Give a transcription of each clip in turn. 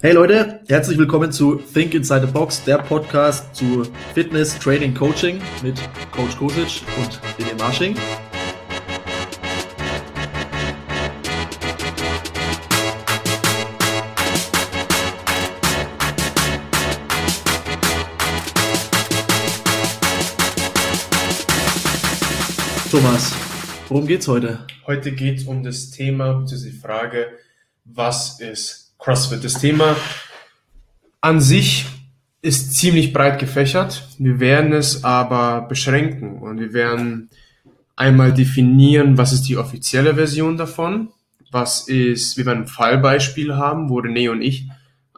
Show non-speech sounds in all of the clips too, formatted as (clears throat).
Hey Leute, herzlich willkommen zu Think Inside the Box, der Podcast zu Fitness, Training, Coaching mit Coach Kosic und René Marsching. Thomas, worum geht's heute? Heute geht's um das Thema, beziehungsweise die Frage, was ist CrossFit. Das Thema an sich ist ziemlich breit gefächert. Wir werden es aber beschränken und wir werden einmal definieren, was ist die offizielle Version davon, was ist, wir werden ein Fallbeispiel haben, wo René und ich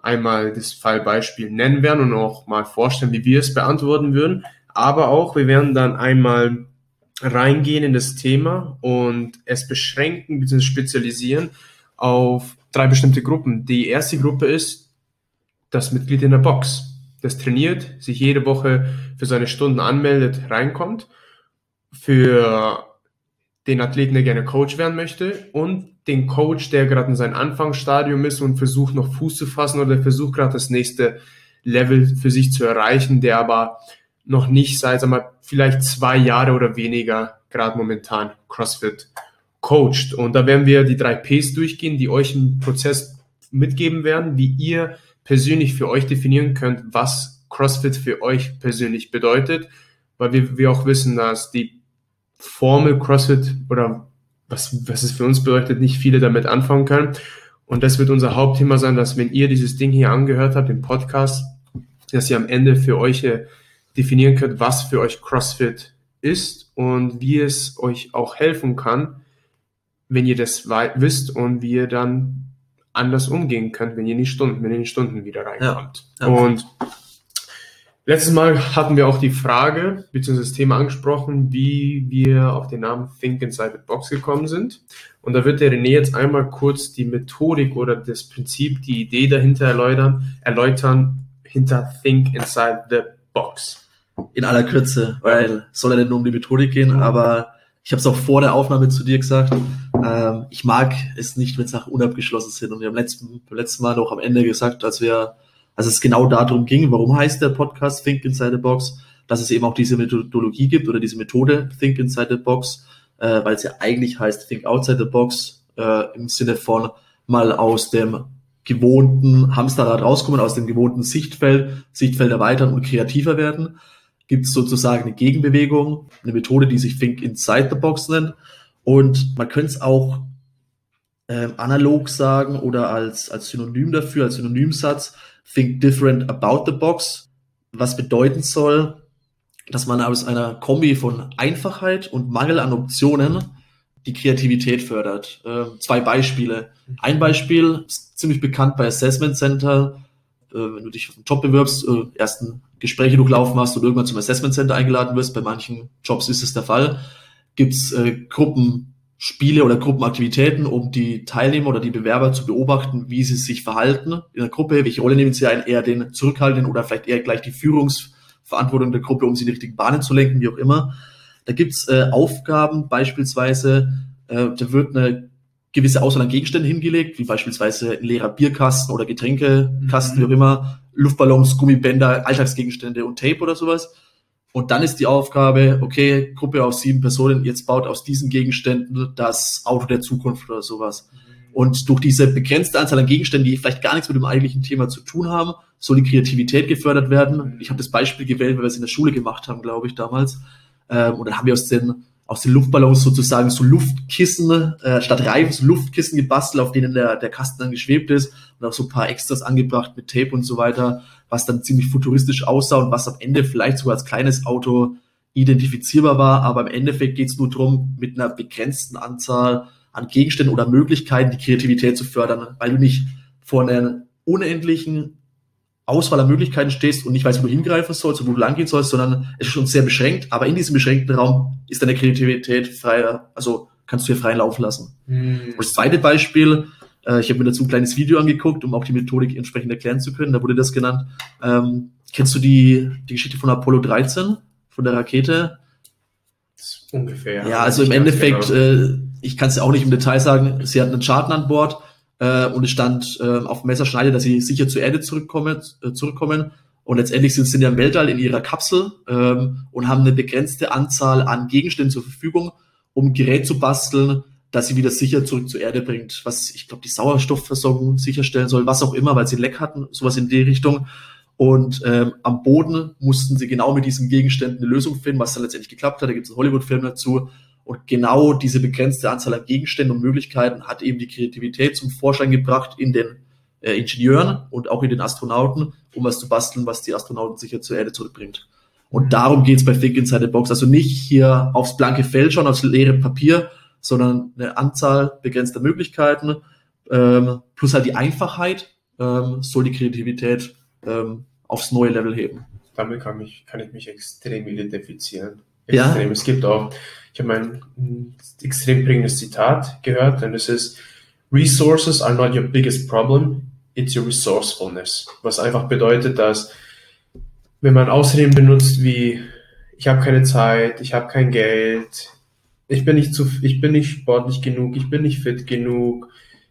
einmal das Fallbeispiel nennen werden und auch mal vorstellen, wie wir es beantworten würden. Aber auch, wir werden dann einmal reingehen in das Thema und es beschränken bzw. spezialisieren auf drei bestimmte Gruppen. Die erste Gruppe ist das Mitglied in der Box, das trainiert, sich jede Woche für seine Stunden anmeldet, reinkommt, für den Athleten, der gerne Coach werden möchte und den Coach, der gerade in seinem Anfangsstadium ist und versucht noch Fuß zu fassen oder versucht gerade das nächste Level für sich zu erreichen, der aber noch nicht seit, sag mal, vielleicht zwei Jahre oder weniger gerade momentan CrossFit coacht. Und da werden wir die drei Ps durchgehen, die euch im Prozess mitgeben werden, wie ihr persönlich für euch definieren könnt, was CrossFit für euch persönlich bedeutet, weil wir, wir auch wissen, dass die Formel CrossFit oder was, was es für uns bedeutet, nicht viele damit anfangen können. Und das wird unser Hauptthema sein, dass wenn ihr dieses Ding hier angehört habt, den Podcast, dass ihr am Ende für euch äh, definieren könnt, was für euch CrossFit ist und wie es euch auch helfen kann, wenn ihr das wisst und wie ihr dann anders umgehen könnt, wenn ihr in die Stunden, wenn ihr in die Stunden wieder reinkommt. Ja, ja. Und letztes Mal hatten wir auch die Frage bzw. das Thema angesprochen, wie wir auf den Namen Think Inside the Box gekommen sind. Und da wird der René jetzt einmal kurz die Methodik oder das Prinzip, die Idee dahinter erläutern, erläutern hinter Think Inside the Box. In aller Kürze, weil es soll ja nicht nur um die Methodik gehen, aber ich habe es auch vor der Aufnahme zu dir gesagt. Ähm, ich mag es nicht, wenn Sachen unabgeschlossen sind. Und wir haben letzten, beim letzten Mal noch am Ende gesagt, als wir, als es genau darum ging, warum heißt der Podcast Think Inside the Box, dass es eben auch diese Methodologie gibt oder diese Methode Think Inside the Box, äh, weil es ja eigentlich heißt Think Outside the Box äh, im Sinne von mal aus dem gewohnten Hamsterrad rauskommen, aus dem gewohnten Sichtfeld, Sichtfeld erweitern und kreativer werden gibt es sozusagen eine Gegenbewegung, eine Methode, die sich Think Inside the Box nennt. Und man könnte es auch ähm, analog sagen oder als, als Synonym dafür, als Synonymsatz, Think Different About the Box, was bedeuten soll, dass man aus einer Kombi von Einfachheit und Mangel an Optionen die Kreativität fördert. Äh, zwei Beispiele. Ein Beispiel ist ziemlich bekannt bei Assessment Center, äh, wenn du dich auf einen Job bewirbst, äh, ersten Gespräche durchlaufen hast oder irgendwann zum Assessment Center eingeladen wirst, bei manchen Jobs ist es der Fall, gibt's äh, Gruppenspiele oder Gruppenaktivitäten, um die Teilnehmer oder die Bewerber zu beobachten, wie sie sich verhalten in der Gruppe, welche Rolle nehmen sie ein, eher den Zurückhaltenden oder vielleicht eher gleich die Führungsverantwortung der Gruppe, um sie in die richtigen Bahnen zu lenken, wie auch immer. Da gibt's äh, Aufgaben, beispielsweise, äh, da wird eine gewisse Auswahl an Gegenständen hingelegt, wie beispielsweise ein leerer Bierkasten oder Getränkekasten, mhm. wie auch immer, Luftballons, Gummibänder, Alltagsgegenstände und Tape oder sowas. Und dann ist die Aufgabe, okay, Gruppe aus sieben Personen, jetzt baut aus diesen Gegenständen das Auto der Zukunft oder sowas. Mhm. Und durch diese begrenzte Anzahl an Gegenständen, die vielleicht gar nichts mit dem eigentlichen Thema zu tun haben, soll die Kreativität gefördert werden. Mhm. Ich habe das Beispiel gewählt, weil wir es in der Schule gemacht haben, glaube ich, damals. Ähm, und dann haben wir aus den aus den Luftballons sozusagen so Luftkissen, äh, statt Reifen so Luftkissen gebastelt, auf denen der, der Kasten dann geschwebt ist und auch so ein paar Extras angebracht mit Tape und so weiter, was dann ziemlich futuristisch aussah und was am Ende vielleicht sogar als kleines Auto identifizierbar war, aber im Endeffekt geht es nur darum, mit einer begrenzten Anzahl an Gegenständen oder Möglichkeiten die Kreativität zu fördern, weil du nicht vor einer unendlichen Auswahl an Möglichkeiten stehst und nicht weißt, wo du hingreifen sollst und wo du langgehen sollst, sondern es ist schon sehr beschränkt. Aber in diesem beschränkten Raum ist deine Kreativität frei, also kannst du hier freien Lauf lassen. Mhm. Das zweite Beispiel, äh, ich habe mir dazu ein kleines Video angeguckt, um auch die Methodik entsprechend erklären zu können. Da wurde das genannt. Ähm, kennst du die, die Geschichte von Apollo 13, von der Rakete? Ungefähr. Ja, also im Endeffekt, genau. äh, ich kann es ja auch nicht im Detail sagen, sie hatten einen Charten an Bord äh, und es stand äh, auf Messerschneide, dass sie sicher zur Erde zurückkommen, äh, zurückkommen. Und letztendlich sind sie ja im Weltall in ihrer Kapsel ähm, und haben eine begrenzte Anzahl an Gegenständen zur Verfügung, um Gerät zu basteln, dass sie wieder sicher zurück zur Erde bringt, was ich glaube die Sauerstoffversorgung sicherstellen soll, was auch immer, weil sie Leck hatten, sowas in die Richtung. Und ähm, am Boden mussten sie genau mit diesen Gegenständen eine Lösung finden, was dann letztendlich geklappt hat. Da gibt es einen Hollywood-Film dazu. Und genau diese begrenzte Anzahl an Gegenständen und Möglichkeiten hat eben die Kreativität zum Vorschein gebracht in den äh, Ingenieuren und auch in den Astronauten, um was zu basteln, was die Astronauten sicher zur Erde zurückbringt. Und darum geht's bei Think Inside the Box. Also nicht hier aufs blanke Feld schauen, aufs leere Papier, sondern eine Anzahl begrenzter Möglichkeiten, ähm, plus halt die Einfachheit ähm, soll die Kreativität ähm, aufs neue Level heben. Damit kann, mich, kann ich mich extrem identifizieren. Extrem. Ja. Es gibt auch, ich habe ein, extrem bringendes Zitat gehört und es ist, Resources are not your biggest problem, it's your resourcefulness. Was einfach bedeutet, dass wenn man Ausreden benutzt wie ich habe keine Zeit, ich habe kein Geld, ich bin nicht zu, ich bin nicht sportlich genug, ich bin nicht fit genug,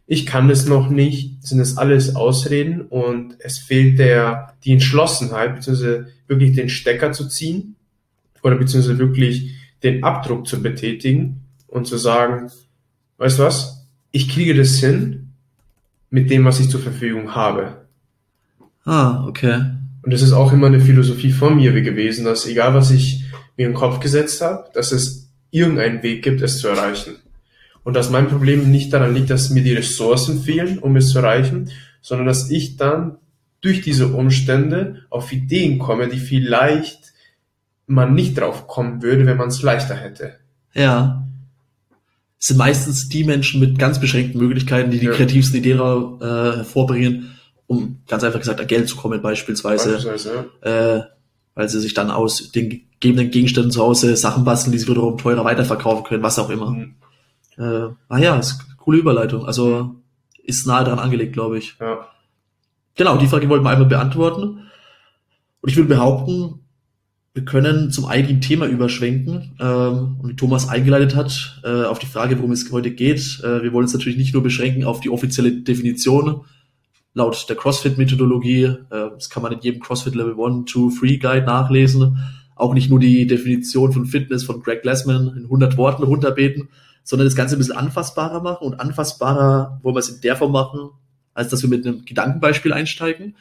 ich kann es noch nicht, sind es alles Ausreden und es fehlt der, die Entschlossenheit, beziehungsweise wirklich den Stecker zu ziehen oder beziehungsweise wirklich den Abdruck zu betätigen und zu sagen, weißt du was, ich kriege das hin mit dem, was ich zur Verfügung habe. Ah, okay. Und das ist auch immer eine Philosophie von mir gewesen, dass egal was ich mir im Kopf gesetzt habe, dass es irgendeinen Weg gibt, es zu erreichen. Und dass mein Problem nicht daran liegt, dass mir die Ressourcen fehlen, um es zu erreichen, sondern dass ich dann durch diese Umstände auf Ideen komme, die vielleicht man nicht drauf kommen würde, wenn man es leichter hätte. Ja. Es sind meistens die Menschen mit ganz beschränkten Möglichkeiten, die die ja. kreativsten Ideen äh, hervorbringen, um ganz einfach gesagt an Geld zu kommen beispielsweise. beispielsweise ja. äh, weil sie sich dann aus den gegebenen Gegenständen zu Hause Sachen basteln, die sie wiederum teurer weiterverkaufen können, was auch immer. Mhm. Äh, ah ja, ist eine coole Überleitung. Also ist nahe dran angelegt, glaube ich. Ja. Genau, die Frage wollten wir einmal beantworten. Und ich würde behaupten, wir können zum eigentlichen Thema überschwenken ähm, und wie Thomas eingeleitet hat, äh, auf die Frage, worum es heute geht. Äh, wir wollen uns natürlich nicht nur beschränken auf die offizielle Definition laut der CrossFit-Methodologie. Äh, das kann man in jedem CrossFit Level 1, 2, 3 Guide nachlesen. Auch nicht nur die Definition von Fitness von Greg Glassman in 100 Worten runterbeten, sondern das Ganze ein bisschen anfassbarer machen. Und anfassbarer wollen wir es in der Form machen, als dass wir mit einem Gedankenbeispiel einsteigen.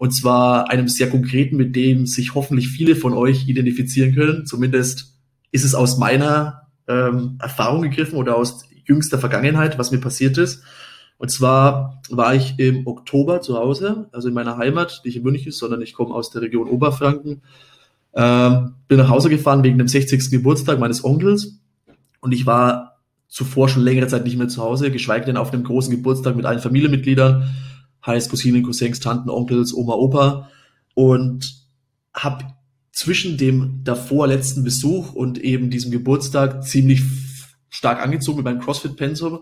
Und zwar einem sehr konkreten, mit dem sich hoffentlich viele von euch identifizieren können. Zumindest ist es aus meiner ähm, Erfahrung gegriffen oder aus jüngster Vergangenheit, was mir passiert ist. Und zwar war ich im Oktober zu Hause, also in meiner Heimat, nicht in München ist, sondern ich komme aus der Region Oberfranken. Ähm, bin nach Hause gefahren wegen dem 60. Geburtstag meines Onkels und ich war zuvor schon längere Zeit nicht mehr zu Hause, geschweige denn auf einem großen Geburtstag mit allen Familienmitgliedern heißt Cousinen, Cousins, Tanten, Onkels, Oma, Opa und habe zwischen dem davor letzten Besuch und eben diesem Geburtstag ziemlich stark angezogen mit meinem CrossFit-Pensum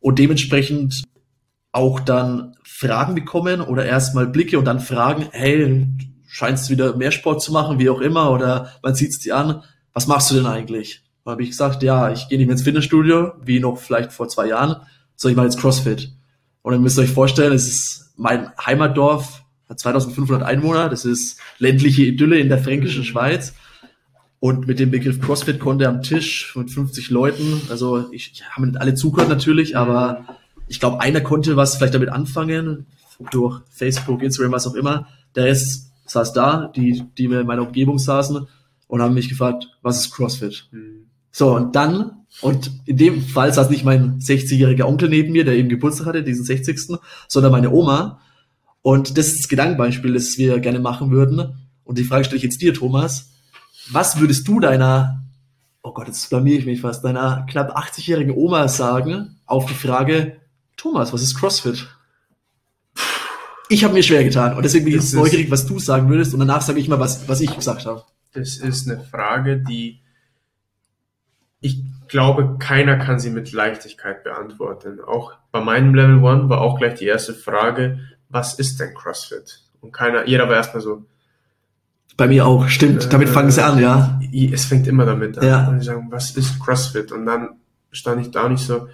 und dementsprechend auch dann Fragen bekommen oder erstmal Blicke und dann Fragen, hey, scheinst du wieder mehr Sport zu machen, wie auch immer, oder man sieht es dir an, was machst du denn eigentlich? Da habe ich gesagt, ja, ich gehe nicht mehr ins Fitnessstudio, wie noch vielleicht vor zwei Jahren, sondern ich mache jetzt CrossFit. Und dann müsst ihr euch vorstellen, es ist mein Heimatdorf, hat 2500 Einwohner, das ist ländliche Idylle in der fränkischen Schweiz. Und mit dem Begriff CrossFit konnte am Tisch mit 50 Leuten, also ich, ich habe nicht alle zugehört natürlich, aber ich glaube, einer konnte was vielleicht damit anfangen, durch Facebook, Instagram, was auch immer. Der Rest saß da, die, die in meiner Umgebung saßen und haben mich gefragt, was ist CrossFit? Mhm. So, und dann und in dem Fall saß nicht mein 60-jähriger Onkel neben mir, der eben Geburtstag hatte, diesen 60. sondern meine Oma. Und das ist das Gedankenbeispiel, das wir gerne machen würden. Und die Frage stelle ich jetzt dir, Thomas. Was würdest du deiner, oh Gott, jetzt blamier ich mich fast, deiner knapp 80-jährigen Oma sagen auf die Frage, Thomas, was ist CrossFit? Ich habe mir schwer getan und deswegen bin ich jetzt neugierig, was du sagen würdest und danach sage ich mal, was, was ich gesagt habe. Das ist eine Frage, die ich glaube, keiner kann sie mit Leichtigkeit beantworten. Auch bei meinem Level One war auch gleich die erste Frage, was ist denn CrossFit? Und keiner, jeder war erstmal so. Bei mir auch, stimmt. Äh, damit fangen sie an, ja. Es fängt immer damit an. Ja. Und sie sagen, was ist CrossFit? Und dann stand ich da nicht so,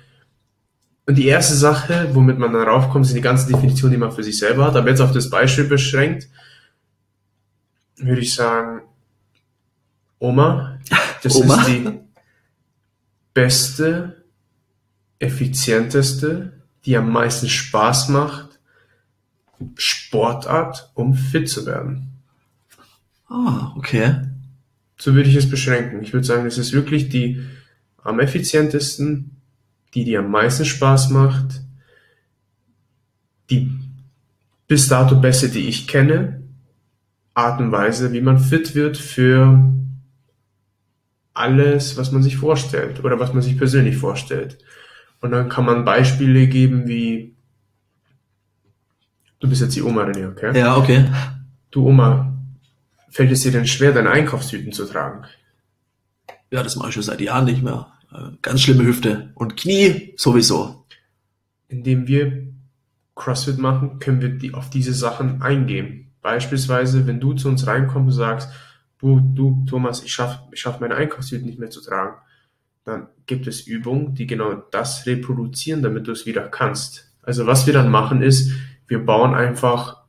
Und die erste Sache, womit man dann raufkommt, sind die ganzen Definitionen, die man für sich selber hat. Aber jetzt auf das Beispiel beschränkt, würde ich sagen, Oma, das Oma? ist die beste, effizienteste, die am meisten Spaß macht, Sportart, um fit zu werden. Ah, okay. So würde ich es beschränken. Ich würde sagen, es ist wirklich die am effizientesten, die dir am meisten Spaß macht, die bis dato beste, die ich kenne, Art und Weise, wie man fit wird für alles, was man sich vorstellt oder was man sich persönlich vorstellt. Und dann kann man Beispiele geben wie, du bist jetzt die Oma, René, okay? Ja, okay. Du Oma, fällt es dir denn schwer, deine Einkaufstüten zu tragen? Ja, das mache ich schon seit Jahren nicht mehr. Äh, Ganz schlimme Hüfte. Und Knie sowieso. Indem wir CrossFit machen, können wir die, auf diese Sachen eingehen. Beispielsweise, wenn du zu uns reinkommst und sagst, du, du Thomas, ich schaffe ich schaff meine Einkaufstüten nicht mehr zu tragen, dann gibt es Übungen, die genau das reproduzieren, damit du es wieder kannst. Also was wir dann machen ist, wir bauen einfach,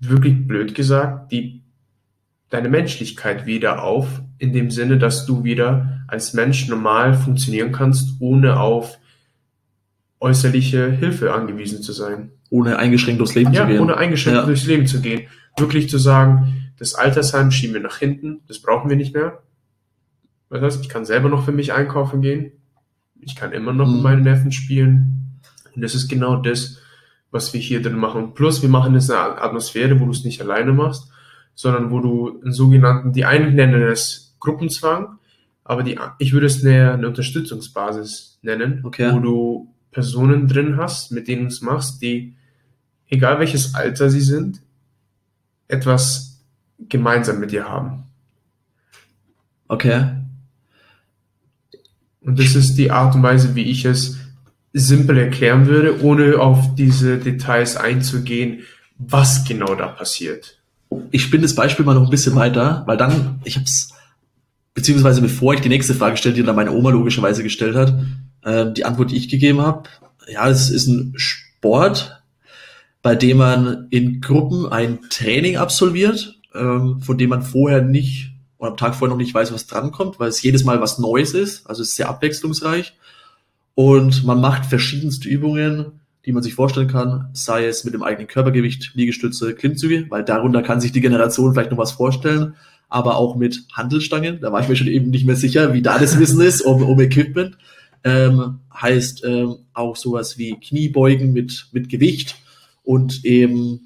wirklich blöd gesagt, die, deine Menschlichkeit wieder auf, in dem Sinne, dass du wieder als Mensch normal funktionieren kannst, ohne auf äußerliche Hilfe angewiesen zu sein. Ohne eingeschränkt durchs Leben Ja, zu gehen. ohne eingeschränkt Ja. durchs Leben zu gehen. Wirklich zu sagen, das Altersheim schieben wir nach hinten, das brauchen wir nicht mehr. Was heißt, ich kann selber noch für mich einkaufen gehen. Ich kann immer noch Mhm. mit meinen Neffen spielen. Und das ist genau das, was wir hier drin machen. Plus, wir machen jetzt eine Atmosphäre, wo du es nicht alleine machst, sondern wo du einen sogenannten, die einen nennen es Gruppenzwang, aber die, ich würde es eine, eine Unterstützungsbasis nennen, Okay. wo du Personen drin hast, mit denen du es machst, die, egal welches Alter sie sind, etwas gemeinsam mit dir haben. Okay. Und das ist die Art und Weise, wie ich es simpel erklären würde, ohne auf diese Details einzugehen, was genau da passiert. Ich spinne das Beispiel mal noch ein bisschen weiter, weil dann, ich habe es, beziehungsweise bevor ich die nächste Frage stelle, die dann meine Oma logischerweise gestellt hat, ähm, die Antwort, die ich gegeben habe, ja, es ist ein Sport, bei dem man in Gruppen ein Training absolviert, ähm, von dem man vorher nicht oder am Tag vorher noch nicht weiß, was drankommt, weil es jedes Mal was Neues ist, also es ist sehr abwechslungsreich. Und man macht verschiedenste Übungen, die man sich vorstellen kann, sei es mit dem eigenen Körpergewicht, Liegestütze, Klimmzüge, weil darunter kann sich die Generation vielleicht noch was vorstellen, aber auch mit Handelstangen, da war ich mir schon eben nicht mehr sicher, wie da das Wissen ist, um, um Equipment, ähm, heißt ähm, auch sowas wie Kniebeugen mit, mit Gewicht und eben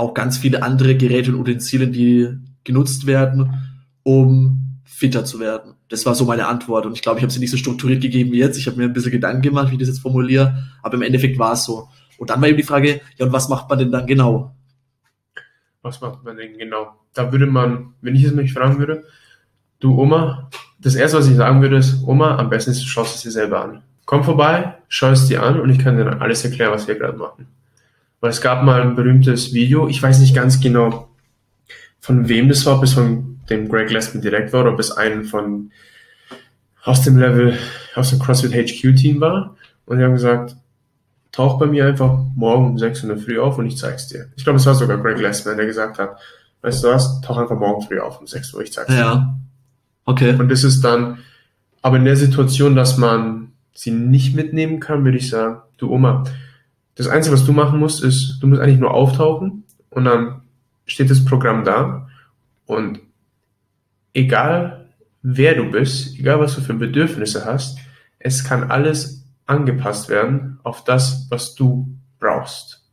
auch ganz viele andere Geräte und Utensilien, die genutzt werden, um fitter zu werden. Das war so meine Antwort und ich glaube, ich habe sie nicht so strukturiert gegeben wie jetzt. Ich habe mir ein bisschen Gedanken gemacht, wie ich das jetzt formuliere, aber im Endeffekt war es so. Und dann war eben die Frage, ja, und was macht man denn dann genau? Was macht man denn genau? Da würde man, wenn ich es mich fragen würde, du Oma, das erste, was ich sagen würde, ist, Oma, am besten ist, du schaust es dir selber an. Komm vorbei, schau es dir an und ich kann dir dann alles erklären, was wir gerade machen. Weil es gab mal ein berühmtes Video, ich weiß nicht ganz genau, von wem das war, ob es von dem Greg Lesman direkt war oder ob es einen von aus dem Level, aus dem CrossFit HQ Team war. Und die haben gesagt, tauch bei mir einfach morgen um 6 Uhr Früh auf und ich zeig's dir. Ich glaube, es war sogar Greg Lesman, der gesagt hat, weißt du was, tauch einfach morgen früh auf um 6 Uhr, ich zeig's dir. Ja. Okay. Und das ist dann, aber in der Situation, dass man sie nicht mitnehmen kann, würde ich sagen, du Oma, das Einzige, was du machen musst, ist, du musst eigentlich nur auftauchen und dann steht das Programm da und egal wer du bist, egal was du für Bedürfnisse hast, es kann alles angepasst werden auf das, was du brauchst.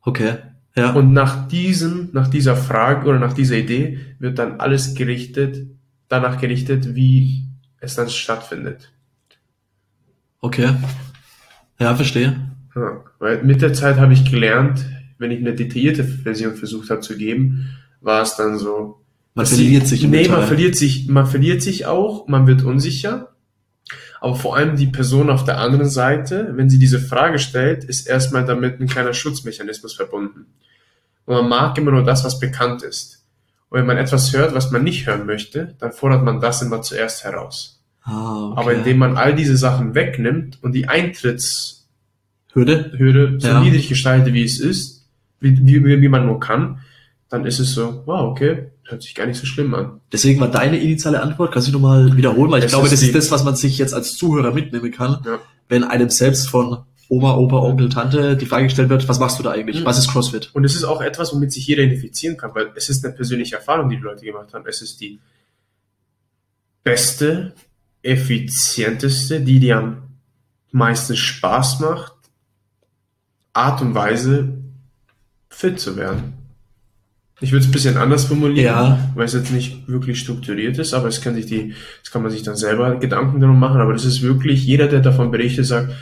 Okay. Ja. Und nach diesem, nach dieser Frage oder nach dieser Idee wird dann alles gerichtet, danach gerichtet, wie es dann stattfindet. Okay. Ja, verstehe. Ja, weil mit der Zeit habe ich gelernt, wenn ich eine detaillierte Version versucht habe zu geben, war es dann so. Man verliert sich Nee, man verliert sich, man verliert sich auch, man wird unsicher. Aber vor allem die Person auf der anderen Seite, wenn sie diese Frage stellt, ist erstmal damit ein kleiner Schutzmechanismus verbunden. Und man mag immer nur das, was bekannt ist. Und wenn man etwas hört, was man nicht hören möchte, dann fordert man das immer zuerst heraus. Ah, okay. Aber indem man all diese Sachen wegnimmt und die Eintrittshürde Hürde? so Ja. niedrig gestaltet, wie es ist, wie, wie, wie man nur kann, dann ist es so, wow, okay, hört sich gar nicht so schlimm an. Deswegen war deine initiale Antwort, kannst du nochmal wiederholen, weil ich Es glaube, ist das ist das, was man sich jetzt als Zuhörer mitnehmen kann, Ja. wenn einem selbst von Oma, Opa, Onkel, Tante die Frage gestellt wird, was machst du da eigentlich? Mhm. Was ist CrossFit? Und es ist auch etwas, womit sich jeder identifizieren kann, weil es ist eine persönliche Erfahrung, die die Leute gemacht haben. Es ist die beste, effizienteste, die dir am meisten Spaß macht, Art und Weise, fit zu werden. Ich würde es ein bisschen anders formulieren, Ja. weil es jetzt nicht wirklich strukturiert ist, aber es kann sich die, das kann man sich dann selber Gedanken darum machen, aber das ist wirklich, jeder, der davon berichtet, sagt,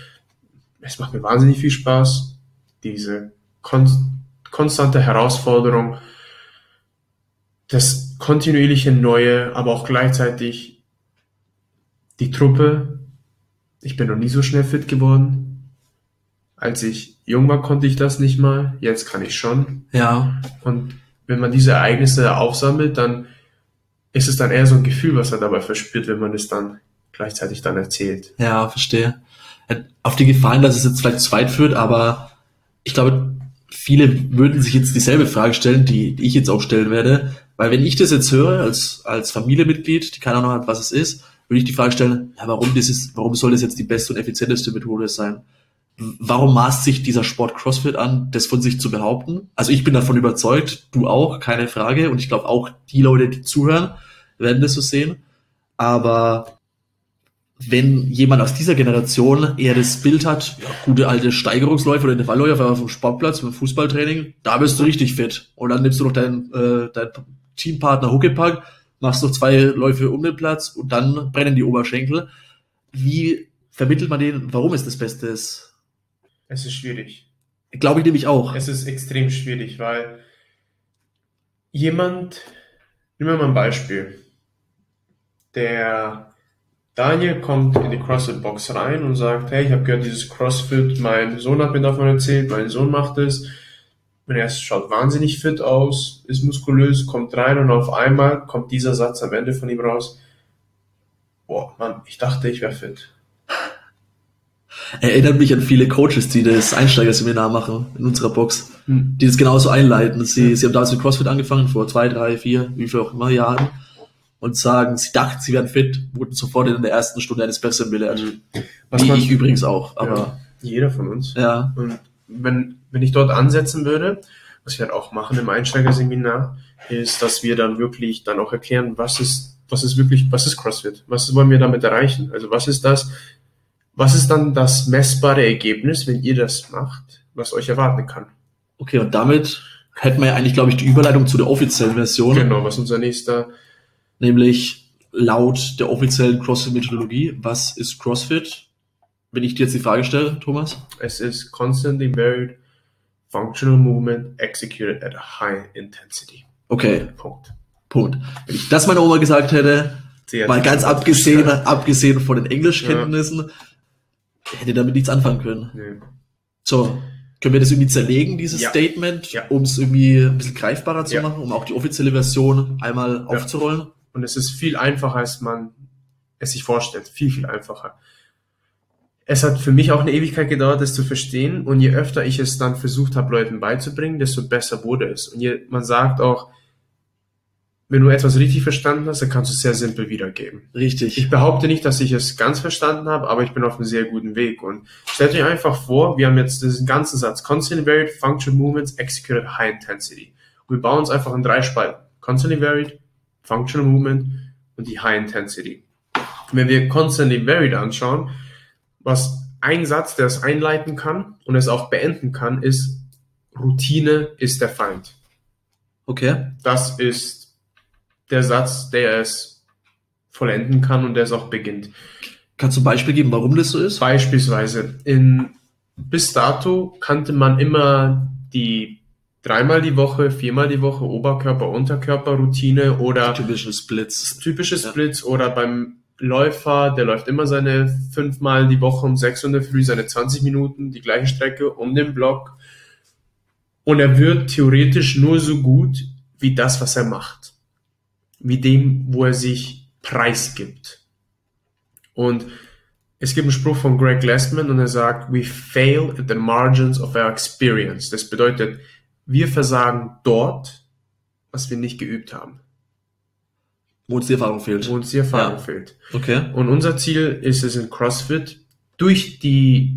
es macht mir wahnsinnig viel Spaß, diese kon konstante Herausforderung, das kontinuierliche Neue, aber auch gleichzeitig die Truppe. Ich bin noch nie so schnell fit geworden. Als ich jung war, konnte ich das nicht mal. Jetzt kann ich schon. Ja, Und wenn man diese Ereignisse aufsammelt, dann ist es dann eher so ein Gefühl, was er dabei verspürt, wenn man es dann gleichzeitig dann erzählt. ja, verstehe. Auf die Gefallen, dass es jetzt vielleicht zu weit führt, aber ich glaube, viele würden sich jetzt dieselbe Frage stellen, die, die ich jetzt auch stellen werde. Weil wenn ich das jetzt höre, als, als Familienmitglied, die keine Ahnung hat, was es ist, würde ich die Frage stellen, ja, warum, ist, warum soll das jetzt die beste und effizienteste Methode sein? Warum maßt sich dieser Sport CrossFit an, das von sich zu behaupten? Also ich bin davon überzeugt, du auch, keine Frage. Und ich glaube auch die Leute, die zuhören, werden das so sehen. Aber wenn jemand aus dieser Generation eher das Bild hat, ja, gute alte Steigerungsläufe oder Intervallläufe auf dem Sportplatz beim Fußballtraining, da bist du richtig fit. Und dann nimmst du noch deinen, äh, deinen Teampartner Huckepack, machst noch zwei Läufe um den Platz und dann brennen die Oberschenkel. Wie vermittelt man denen, warum es das Beste ist? Es ist schwierig. Glaube ich nämlich auch. Es ist extrem schwierig, weil jemand, nehmen wir mal ein Beispiel. Der Daniel kommt in die CrossFit-Box rein und sagt, hey, ich habe gehört, dieses CrossFit, mein Sohn hat mir davon erzählt, mein Sohn macht es. Und er schaut wahnsinnig fit aus, ist muskulös, kommt rein und auf einmal kommt dieser Satz am Ende von ihm raus. Boah, Mann, ich dachte, ich wäre fit. Erinnert mich an viele Coaches, die das Einsteigerseminar machen in unserer Box, die das genauso einleiten. Sie, sie haben damals mit CrossFit angefangen, vor zwei, drei, vier, wie viel auch immer Jahren, und sagen, sie dachten, sie wären fit, wurden sofort in der ersten Stunde eines Besseren belehrt. Was Wie man- ich übrigens auch, aber Ja, jeder von uns. ja, Und wenn, wenn ich dort ansetzen würde, was wir halt auch machen im Einsteigerseminar, ist, dass wir dann wirklich dann auch erklären, was ist, was ist wirklich, was ist CrossFit? Was wollen wir damit erreichen? Also was ist das, was ist dann das messbare Ergebnis, wenn ihr das macht, was euch erwarten kann? okay, und damit hätten wir ja eigentlich, glaube ich, die Überleitung zu der offiziellen Version, Genau, was unser nächster, nämlich laut der offiziellen CrossFit-Methodologie, was ist CrossFit? Wenn ich dir jetzt die Frage stelle, Thomas? es ist constantly varied functional movement executed at a high intensity. Okay, Punkt. Punkt. Wenn ich das meiner Oma gesagt hätte, Mal ganz abgesehen, abgesehen von den Englischkenntnissen, hätte damit nichts anfangen können. Nee. So, können wir das irgendwie zerlegen, dieses Ja. Statement, Ja. um es irgendwie ein bisschen greifbarer zu Ja. machen, um auch die offizielle Version einmal aufzurollen? Und es ist viel einfacher, als man es sich vorstellt. Viel, viel einfacher. Es hat für mich auch eine Ewigkeit gedauert, das zu verstehen. Und je öfter ich es dann versucht habe, Leuten beizubringen, desto besser wurde es. Und je, man sagt auch, wenn du etwas richtig verstanden hast, dann kannst du es sehr simpel wiedergeben. Richtig. Ich behaupte nicht, dass ich es ganz verstanden habe, aber ich bin auf einem sehr guten Weg. Und stellt euch einfach vor, wir haben jetzt diesen ganzen Satz, Constantly Varied Functional Movements Executed High Intensity. Und wir bauen es einfach in drei Spalten. Constantly Varied, Functional Movement und die High Intensity. Wenn wir Constantly Varied anschauen, was ein Satz, der es einleiten kann und es auch beenden kann, ist Routine ist der Feind. Okay. Das ist der Satz, der es vollenden kann und der es auch beginnt. Kannst du ein Beispiel geben, warum das so ist? Beispielsweise in bis dato kannte man immer die dreimal die Woche, viermal die Woche Oberkörper, Unterkörper Routine oder Typische Splits. typische Ja. Splits oder beim Läufer, der läuft immer seine fünfmal die Woche um sechs Uhr Früh, seine 20 Minuten, die gleiche Strecke um den Block. Und er wird theoretisch nur so gut wie das, was er macht. Wie dem, wo er sich preisgibt. Und es gibt einen Spruch von Greg Glassman und er sagt, we fail at the margins of our experience. Das bedeutet, wir versagen dort, was wir nicht geübt haben. Wo uns die Erfahrung fehlt. Wo uns die Erfahrung Ja. fehlt. Okay. Und unser Ziel ist es in CrossFit, durch die,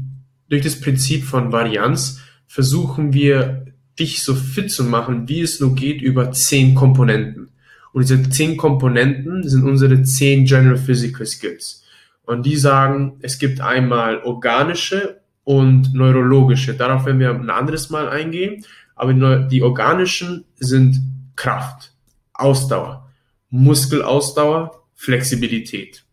durch das Prinzip von Varianz versuchen wir, dich so fit zu machen, wie es nur geht, über zehn Komponenten. Und diese zehn Komponenten sind unsere zehn General Physical Skills. Und die sagen, es gibt einmal organische und neurologische. Darauf werden wir ein anderes Mal eingehen. Aber die organischen sind Kraft, Ausdauer, Muskelausdauer, Flexibilität.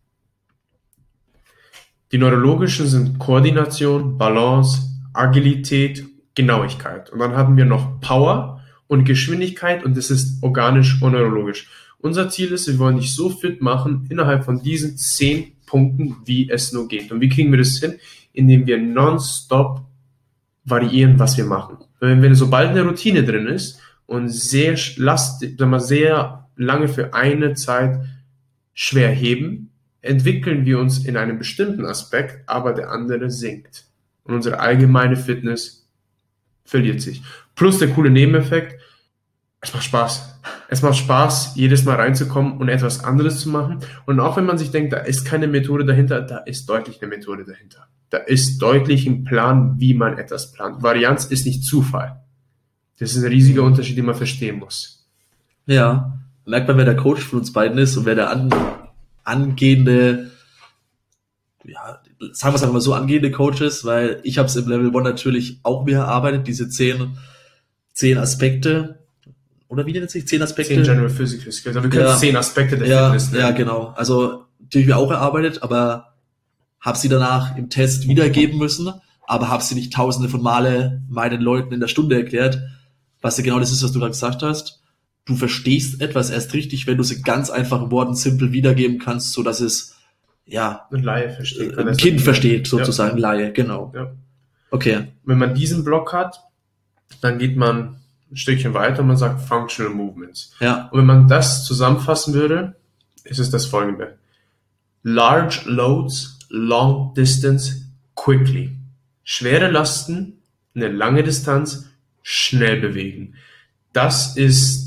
Die neurologischen sind Koordination, Balance, Agilität, Genauigkeit. Und dann haben wir noch Power und Geschwindigkeit und das ist organisch und neurologisch. Unser Ziel ist, wir wollen dich so fit machen innerhalb von diesen zehn Punkten, wie es nur geht. Und wie kriegen wir das hin? Indem wir nonstop variieren, was wir machen. Wenn, wenn sobald eine Routine drin ist und sehr lastig, sagen wir, sehr lange für eine Zeit schwer heben, entwickeln wir uns in einem bestimmten Aspekt, aber der andere sinkt. Und unsere allgemeine Fitness verliert sich. Plus der coole Nebeneffekt, es macht Spaß. Es macht Spaß, jedes Mal reinzukommen und etwas anderes zu machen. Und auch wenn man sich denkt, da ist keine Methode dahinter, da ist deutlich eine Methode dahinter. Da ist deutlich ein Plan, wie man etwas plant. Varianz ist nicht Zufall. Das ist ein riesiger Unterschied, den man verstehen muss. Ja. Merkt man, wer der Coach von uns beiden ist und wer der an, angehende, ja, sagen wir es einfach mal so, angehende Coach ist, weil ich habe es im Level 1 natürlich auch mir erarbeitet, diese zehn, zehn Aspekte. Oder wie nennt sich? Zehn Aspekte? Zehn General Physical Skills. Aber wir können Ja. zehn Aspekte der ja, Fitness ja, nennen. genau. Also die hab ich mir auch erarbeitet, aber habe sie danach im Test wiedergeben müssen, aber habe sie nicht tausende von Male meinen Leuten in der Stunde erklärt, was ja genau das ist, was du gerade gesagt hast. Du verstehst etwas erst richtig, wenn du es in ganz einfachen Worten simpel wiedergeben kannst, so dass es ja Ein Laie versteht. ein Kind versteht, sozusagen Laie, genau. Ja. Okay. Wenn man diesen Block hat, dann geht man ein Stückchen weiter und man sagt Functional Movements. Ja, Und wenn man das zusammenfassen würde, ist es das folgende. Large loads, long distance, quickly. Schwere Lasten, eine lange Distanz, schnell bewegen. Das ist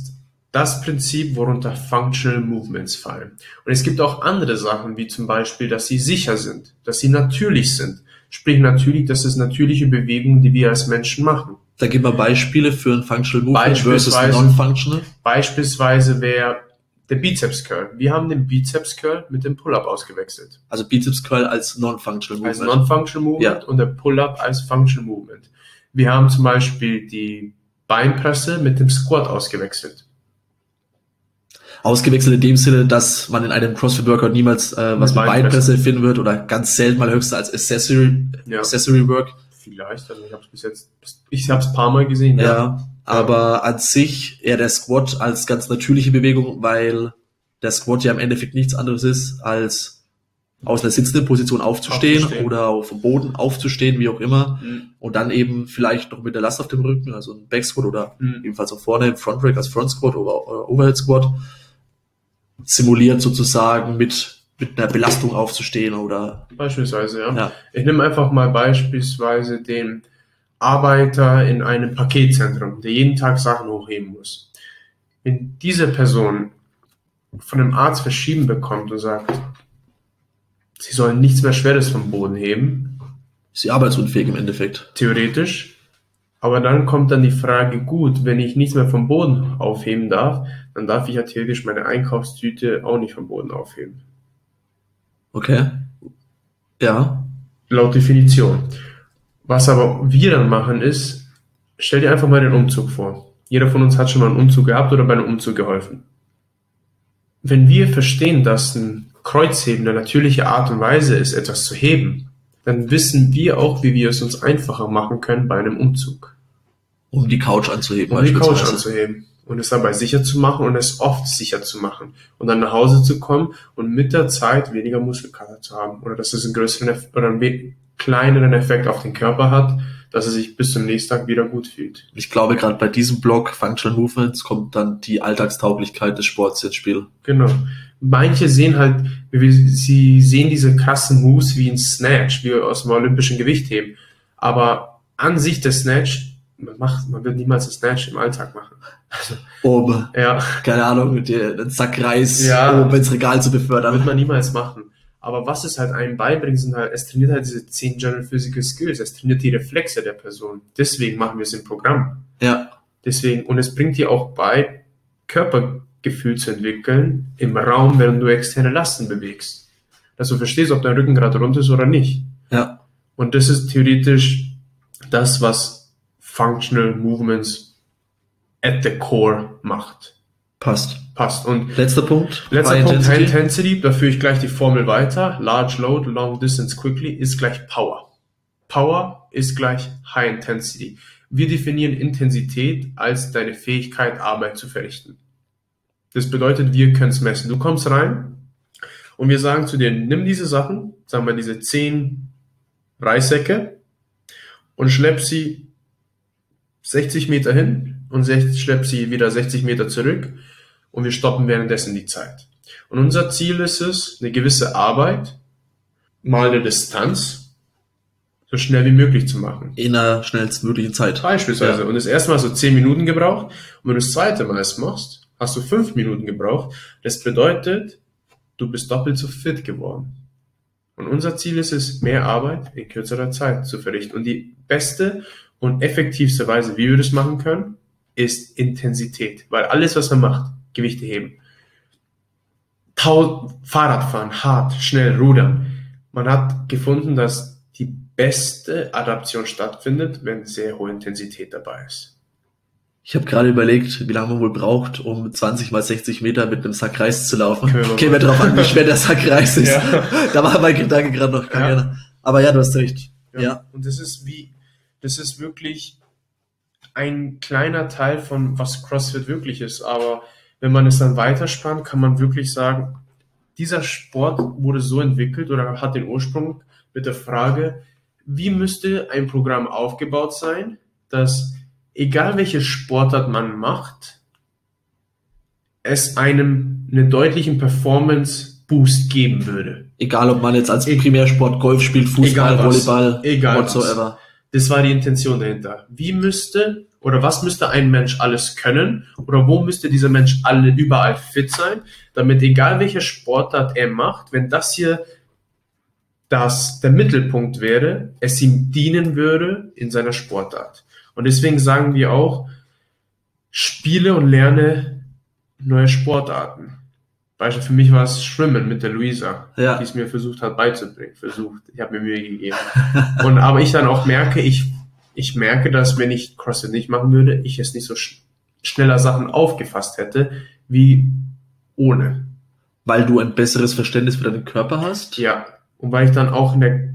das Prinzip, worunter Functional Movements fallen. Und es gibt auch andere Sachen, wie zum Beispiel, dass sie sicher sind, dass sie natürlich sind. Sprich natürlich, das ist natürliche Bewegungen, die wir als Menschen machen. da geben wir Beispiele für ein Functional Movement versus Beispielsweise- Non-Functional. Beispielsweise wäre der Bizeps Curl. Wir haben den Bizeps Curl mit dem Pull-up ausgewechselt. Also Bizeps Curl als Non-Functional Als Movement. Non-Functional Movement Ja. und der Pull-up als Functional Movement. Wir haben zum Beispiel die Beinpresse mit dem Squat ausgewechselt. Ausgewechselt in dem Sinne, dass man in einem CrossFit-Workout niemals äh, was Mit Beinpresse finden wird oder ganz selten mal höchstens als Accessory, Ja. Accessory Work. Vielleicht, also ich habe es bis jetzt, ich habe es paar Mal gesehen. Ja. Aber an sich eher der Squat als ganz natürliche Bewegung, weil der Squat ja im Endeffekt nichts anderes ist, als aus einer sitzenden Position aufzustehen, Aufzustehen. oder auf dem Boden aufzustehen, wie auch immer. Mhm. Und dann eben vielleicht noch mit der Last auf dem Rücken, also ein Back Squat oder Mhm. ebenfalls auch vorne im Front Rack als Front Squat oder Overhead Squat simuliert sozusagen mit, mit einer Belastung aufzustehen oder Beispielsweise, ja. ja. Ich nehme einfach mal beispielsweise den Arbeiter in einem Paketzentrum, der jeden Tag Sachen hochheben muss. Wenn diese Person von einem Arzt verschrieben bekommt und sagt, sie sollen nichts mehr Schweres vom Boden heben, ist sie arbeitsunfähig im Endeffekt. theoretisch, aber dann kommt dann die Frage, gut, wenn ich nichts mehr vom Boden aufheben darf, dann darf ich ja theoretisch meine Einkaufstüte auch nicht vom Boden aufheben. Okay. Ja. laut Definition. Was aber wir dann machen ist, stell dir einfach mal den Umzug vor. Jeder von uns hat schon mal einen Umzug gehabt oder bei einem Umzug geholfen. Wenn wir verstehen, dass ein Kreuzheben eine natürliche Art und Weise ist, etwas zu heben, dann wissen wir auch, wie wir es uns einfacher machen können bei einem Umzug. Um die Couch anzuheben. Um die Couch anzuheben und es dabei sicher zu machen und es oft sicher zu machen und dann nach Hause zu kommen und mit der Zeit weniger Muskelkater zu haben oder dass es einen größeren Eff- oder einen kleineren Effekt auf den Körper hat, dass er sich bis zum nächsten Tag wieder gut fühlt. Ich glaube, gerade bei diesem Block Functional Movements kommt dann die Alltagstauglichkeit des Sports ins Spiel. Genau. Manche sehen halt, sie sehen diese krassen Moves wie ein Snatch, wie aus dem olympischen Gewichtheben. Aber an sich der Snatch, man macht, man wird niemals ein Snatch im Alltag machen. Um, Ja, keine Ahnung, mit dir einen Sack Reis Ja. oben ins Regal zu wird befördern. man niemals machen. Aber was es halt einem beibringt, sind halt, es trainiert halt diese 10 General Physical Skills, es trainiert die Reflexe der Person. Deswegen machen wir es im Programm. Ja, Deswegen, und es bringt dir auch bei, Körpergefühl zu entwickeln im Raum, während du externe Lasten bewegst. Dass du verstehst, ob dein Rücken gerade rund ist oder nicht. ja, Und das ist theoretisch das, was Functional Movements at the core macht. passt. Passt. Und Letzter Punkt. letzter High Punkt, High Intensity. Intensity, da führe ich gleich die Formel weiter. Large Load, Long Distance Quickly ist gleich Power. Power ist gleich High Intensity. Wir definieren Intensität als deine Fähigkeit, Arbeit zu verrichten. Das bedeutet, wir können es messen. Du kommst rein und wir sagen zu dir, nimm diese Sachen, sagen wir diese 10 Reissäcke und schlepp sie 60 Meter hin und schlepp sie wieder 60 Meter zurück und wir stoppen währenddessen die Zeit. Und unser Ziel ist es, eine gewisse Arbeit mal eine Distanz so schnell wie möglich zu machen. In der schnellstmöglichen Zeit. Beispielsweise. Ja. Und das erste Mal so 10 Minuten gebraucht. Und wenn du das zweite Mal es machst, hast du 5 Minuten gebraucht. Das bedeutet, du bist doppelt so fit geworden. Und unser Ziel ist es, mehr Arbeit in kürzerer Zeit zu verrichten. Und die beste und effektivste Weise, wie wir das machen können, ist Intensität. Weil alles, was man macht, Gewichte heben, Fahrradfahren, hart, schnell, rudern. Man hat gefunden, dass die beste Adaption stattfindet, wenn sehr hohe Intensität dabei ist. Ich habe gerade überlegt, wie lange man wohl braucht, um 20 mal 60 Meter mit einem Sack Reis zu laufen. Käme machen. drauf an, wie schwer der Sack Reis ist. Ja. (laughs) Da war mein Gedanke gerade noch Ja. Aber ja, du hast recht. Ja. Und das ist wie, das ist wirklich ein kleiner Teil von was CrossFit wirklich ist. Aber wenn man es dann weiterspannt, kann man wirklich sagen, dieser Sport wurde so entwickelt oder hat den Ursprung mit der Frage, wie müsste ein Programm aufgebaut sein, dass egal welche Sportart man macht, es einem einen deutlichen Performance-Boost geben würde. Egal, ob man jetzt als E- Primärsport Golf spielt, Fußball, Egal was. Volleyball, Egal was. whatsoever. Das war die Intention dahinter. Wie müsste oder was müsste ein Mensch alles können oder wo müsste dieser Mensch alle überall fit sein, damit egal welche Sportart er macht, wenn das hier das der Mittelpunkt wäre, es ihm dienen würde in seiner Sportart. Und deswegen sagen wir auch, spiele und lerne neue Sportarten. Beispiel für mich war es Schwimmen mit der Luisa, Ja. die es mir versucht hat beizubringen. Versucht, ich habe mir Mühe gegeben. (laughs) Und aber ich dann auch merke, ich, ich merke, dass wenn ich CrossFit nicht machen würde, ich es nicht so sch schneller Sachen aufgefasst hätte, wie ohne. Weil du ein besseres Verständnis für deinen Körper hast. Ja. Und weil ich dann auch in der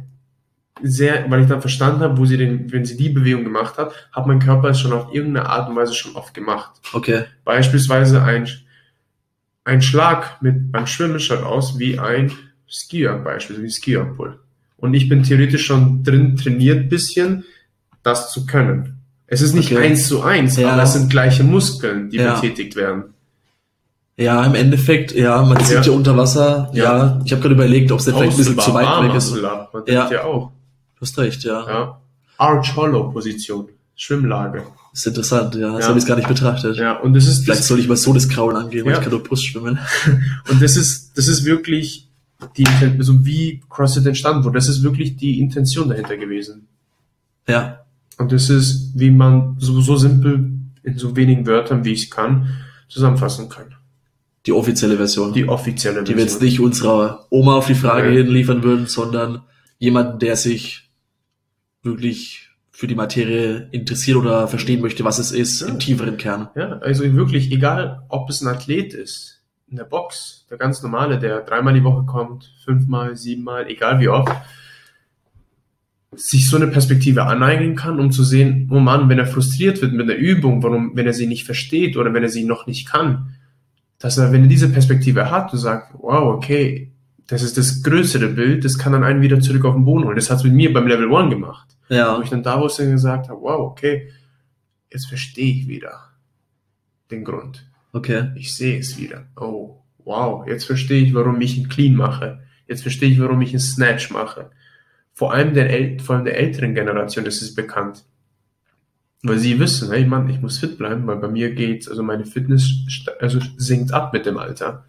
sehr, weil ich dann verstanden habe, wo sie den, wenn sie die Bewegung gemacht hat, hat mein Körper es schon auf irgendeine Art und Weise schon oft gemacht. Okay. Beispielsweise ein, ein Schlag mit beim Schwimmen schaut aus wie ein Skier, beispielsweise wie Skier-Pull. Und ich bin theoretisch schon drin trainiert, bisschen das zu können. Es ist nicht Okay. eins zu eins, Ja. aber es sind gleiche Muskeln, die Ja. betätigt werden. Ja, im Endeffekt, ja, man sieht Ja. ja, unter Wasser. Ja, Ja. ich habe gerade überlegt, ob es vielleicht ein bisschen zu weit weg ist. Man Ja. denkt ja auch. Du hast recht, ja. Ja. Arch Hollow Position, Schwimmlage. Ist interessant, ja. Das Ja. habe ich gar nicht betrachtet. Ja, und das ist Vielleicht soll ich mal so das Kraulen angehen, weil Ja. ich kann nur Brust schwimmen. (laughs) Und das ist, das ist wirklich die, also wie CrossFit entstanden wurde. Das ist wirklich die Intention dahinter gewesen. Ja. Und das ist, wie man so, so simpel in so wenigen Wörtern, wie ich es kann, zusammenfassen kann. Die offizielle Version. Die offizielle die wir jetzt nicht unserer Oma auf die Frage Nee. hin liefern würden, sondern jemanden, der sich wirklich für die Materie interessiert oder verstehen möchte, was es ist, Ja. im tieferen Kern. Ja, also wirklich, egal ob es ein Athlet ist, in der Box, der ganz normale, der dreimal die Woche kommt, fünfmal, siebenmal, egal wie oft, sich so eine Perspektive aneignen kann, um zu sehen, oh Mann, wenn er frustriert wird mit der Übung, warum, wenn er sie nicht versteht oder wenn er sie noch nicht kann, dass er, wenn er diese Perspektive hat und sagt, wow, okay, das ist das größere Bild, das kann dann einen wieder zurück auf den Boden holen. Das hat es mit mir beim Level 1 gemacht. Wo Ja, ich dann da wusste und gesagt habe, wow, okay, jetzt verstehe ich wieder den Grund. okay. Ich sehe es wieder. Oh, wow, jetzt verstehe ich, warum ich einen Clean mache. Jetzt verstehe ich, warum ich einen Snatch mache. Vor allem der, vor allem der älteren Generation ist es bekannt. Weil sie wissen, hey Mann, ich muss fit bleiben, weil bei mir geht, also meine Fitness also sinkt ab mit dem Alter.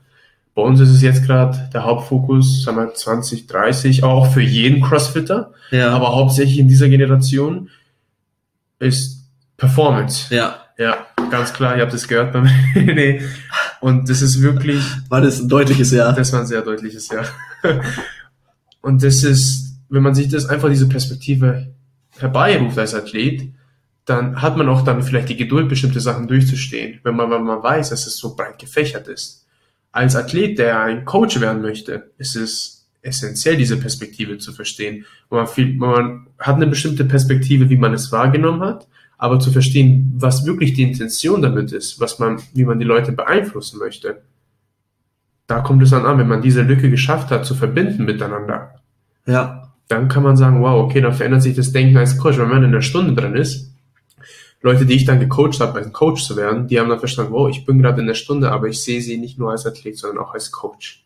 Bei uns ist es jetzt gerade der Hauptfokus, sagen wir 2030, auch für jeden Crossfitter, ja. aber hauptsächlich in dieser Generation ist Performance. Ja. Ja, ganz klar, ihr habt es gehört beim (laughs) nee. Und das ist wirklich. War das ein deutliches Jahr? Das war ein sehr deutliches Jahr. (laughs) Und das ist, wenn man sich das einfach diese Perspektive herbeiruft als Athlet, dann hat man auch dann vielleicht die Geduld, bestimmte Sachen durchzustehen, wenn man, wenn man weiß, dass es so breit gefächert ist. Als Athlet, der ein Coach werden möchte, ist es essentiell, diese Perspektive zu verstehen. Man, viel, man hat eine bestimmte Perspektive, wie man es wahrgenommen hat, aber zu verstehen, was wirklich die Intention damit ist, was man, wie man die Leute beeinflussen möchte. Da kommt es dann an, wenn man diese Lücke geschafft hat, zu verbinden miteinander. Ja. Dann kann man sagen, wow, okay, dann verändert sich das Denken als Coach. Wenn man in der Stunde drin ist, Leute, die ich dann gecoacht habe, als Coach zu werden, die haben dann verstanden, wow, ich bin gerade in der Stunde, aber ich sehe sie nicht nur als Athlet, sondern auch als Coach.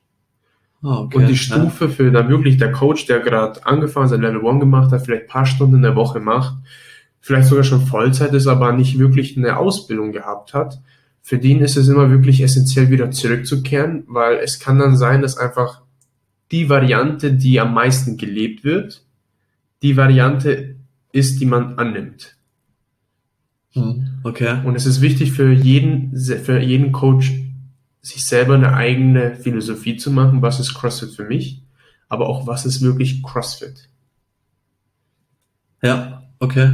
Oh, okay, und die Stufe ja. für dann wirklich der Coach, der gerade angefangen, sein Level 1 gemacht hat, vielleicht paar Stunden in der Woche macht, vielleicht sogar schon Vollzeit ist, aber nicht wirklich eine Ausbildung gehabt hat, für den ist es immer wirklich essentiell, wieder zurückzukehren, weil es kann dann sein, dass einfach die Variante, die am meisten gelebt wird, die Variante ist, die man annimmt. Hm, okay. Und es ist wichtig für jeden, für jeden Coach, sich selber eine eigene Philosophie zu machen. Was ist CrossFit für mich? Aber auch, was ist wirklich CrossFit? Ja, okay.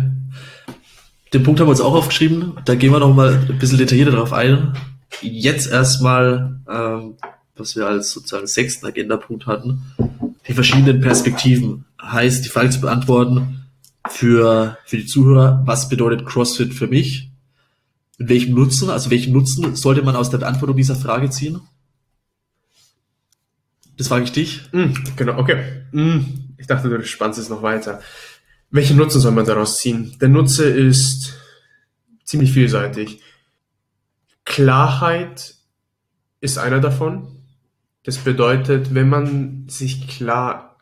Den Punkt haben wir uns auch aufgeschrieben. Da gehen wir noch mal ein bisschen detaillierter drauf ein. Jetzt erstmal, ähm, was wir als sozusagen sechsten Agendapunkt hatten, die verschiedenen Perspektiven. Heißt, die Frage zu beantworten, für, für die Zuhörer, was bedeutet CrossFit für mich? Mit welchem Nutzen, also welchen Nutzen sollte man aus der Beantwortung dieser Frage ziehen? Das frage ich dich. Mm, genau, okay. Mm, ich dachte, du spannst es noch weiter. Welchen Nutzen soll man daraus ziehen? Der Nutze ist ziemlich vielseitig. Klarheit ist einer davon. Das bedeutet, wenn man sich klar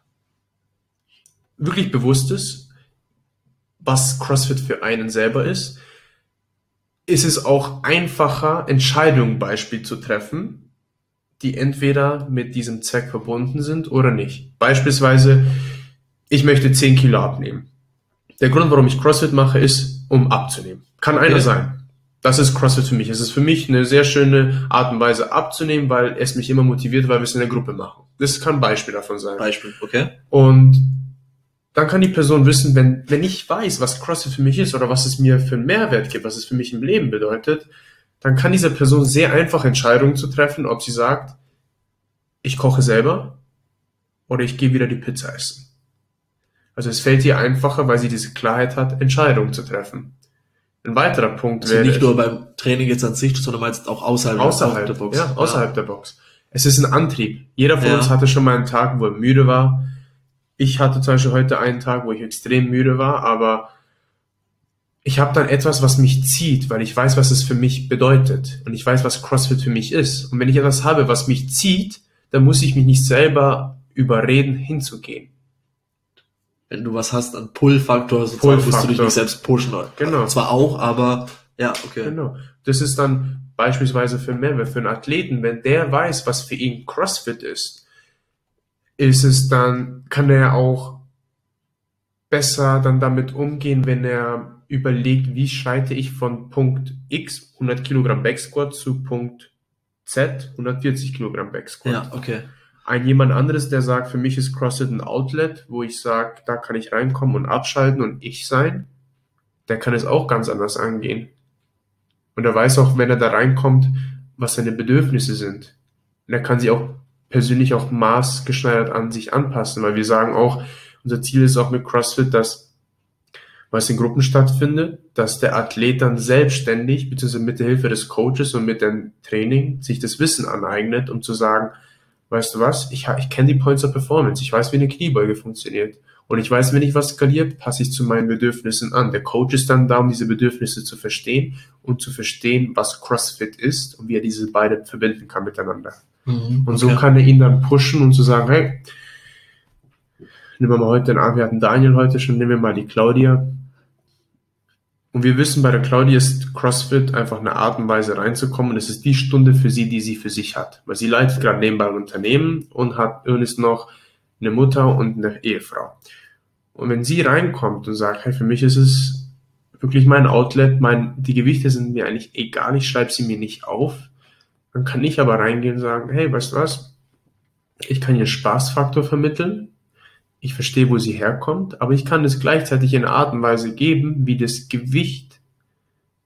wirklich bewusst ist, was CrossFit für einen selber ist, ist es auch einfacher, Entscheidungen Beispiel zu treffen, die entweder mit diesem Zweck verbunden sind oder nicht. Beispielsweise, ich möchte 10 Kilo abnehmen. Der Grund, warum ich CrossFit mache, ist, um abzunehmen. Kann einer okay. sein. Das ist CrossFit für mich. Es ist für mich eine sehr schöne Art und Weise abzunehmen, weil es mich immer motiviert, weil wir es in der Gruppe machen. Das kann ein Beispiel davon sein. Beispiel, okay. Und dann kann die Person wissen, wenn, wenn ich weiß, was CrossFit für mich ist oder was es mir für einen Mehrwert gibt, was es für mich im Leben bedeutet, dann kann diese Person sehr einfach Entscheidungen zu treffen, ob sie sagt, ich koche selber oder ich gehe wieder die Pizza essen. Also es fällt ihr einfacher, weil sie diese Klarheit hat, Entscheidungen zu treffen. Ein weiterer Punkt also wäre. Nicht nur beim Training jetzt an sich, sondern meinst auch außerhalb, außerhalb der Box. Ja, außerhalb ja. der Box. Es ist ein Antrieb. Jeder von ja. uns hatte schon mal einen Tag, wo er müde war, ich hatte zum Beispiel heute einen Tag, wo ich extrem müde war, aber ich habe dann etwas, was mich zieht, weil ich weiß, was es für mich bedeutet und ich weiß, was CrossFit für mich ist. Und wenn ich etwas habe, was mich zieht, dann muss ich mich nicht selber überreden, hinzugehen. Wenn du was hast an Pull-Faktor, sozusagen, Pull musst du dich nicht selbst pushen. Genau. Zwar auch, aber ja, okay. Genau. Das ist dann beispielsweise für Mehrwert, für einen Athleten, wenn der weiß, was für ihn CrossFit ist, ist es dann, kann er auch besser dann damit umgehen, wenn er überlegt, wie schreite ich von Punkt X 100 Kilogramm Backsquat zu Punkt Z 140 Kilogramm Backsquat. Ja, okay. Ein jemand anderes, der sagt, für mich ist CrossFit ein Outlet, wo ich sage, da kann ich reinkommen und abschalten und ich sein, der kann es auch ganz anders angehen. Und er weiß auch, wenn er da reinkommt, was seine Bedürfnisse sind. Und er kann sie auch persönlich auch maßgeschneidert an sich anpassen, weil wir sagen auch, unser Ziel ist auch mit CrossFit, dass was in Gruppen stattfindet, dass der Athlet dann selbstständig, beziehungsweise mit der Hilfe des Coaches und mit dem Training sich das Wissen aneignet, um zu sagen, weißt du was, ich, ich kenne die Points of Performance, ich weiß, wie eine Kniebeuge funktioniert. Und ich weiß, wenn ich was skaliert, passe ich zu meinen Bedürfnissen an. Der Coach ist dann da, um diese Bedürfnisse zu verstehen und zu verstehen, was CrossFit ist und wie er diese beide verbinden kann miteinander. Mhm, und so kann er ihn dann pushen und zu sagen, hey, nehmen wir mal heute den wir hatten Daniel heute schon, nehmen wir mal die Claudia. Und wir wissen, bei der Claudia ist CrossFit einfach eine Art und Weise reinzukommen. Und es ist die Stunde für sie, die sie für sich hat. Weil sie leitet gerade nebenbei ein Unternehmen und hat und ist noch eine Mutter und eine Ehefrau. Und wenn sie reinkommt und sagt, hey, für mich ist es wirklich mein Outlet, mein, die Gewichte sind mir eigentlich egal, ich schreibe sie mir nicht auf, dann kann ich aber reingehen und sagen, hey, weißt du was? Ich kann hier Spaßfaktor vermitteln. Ich verstehe, wo sie herkommt, aber ich kann es gleichzeitig in einer Art und Weise geben, wie das Gewicht,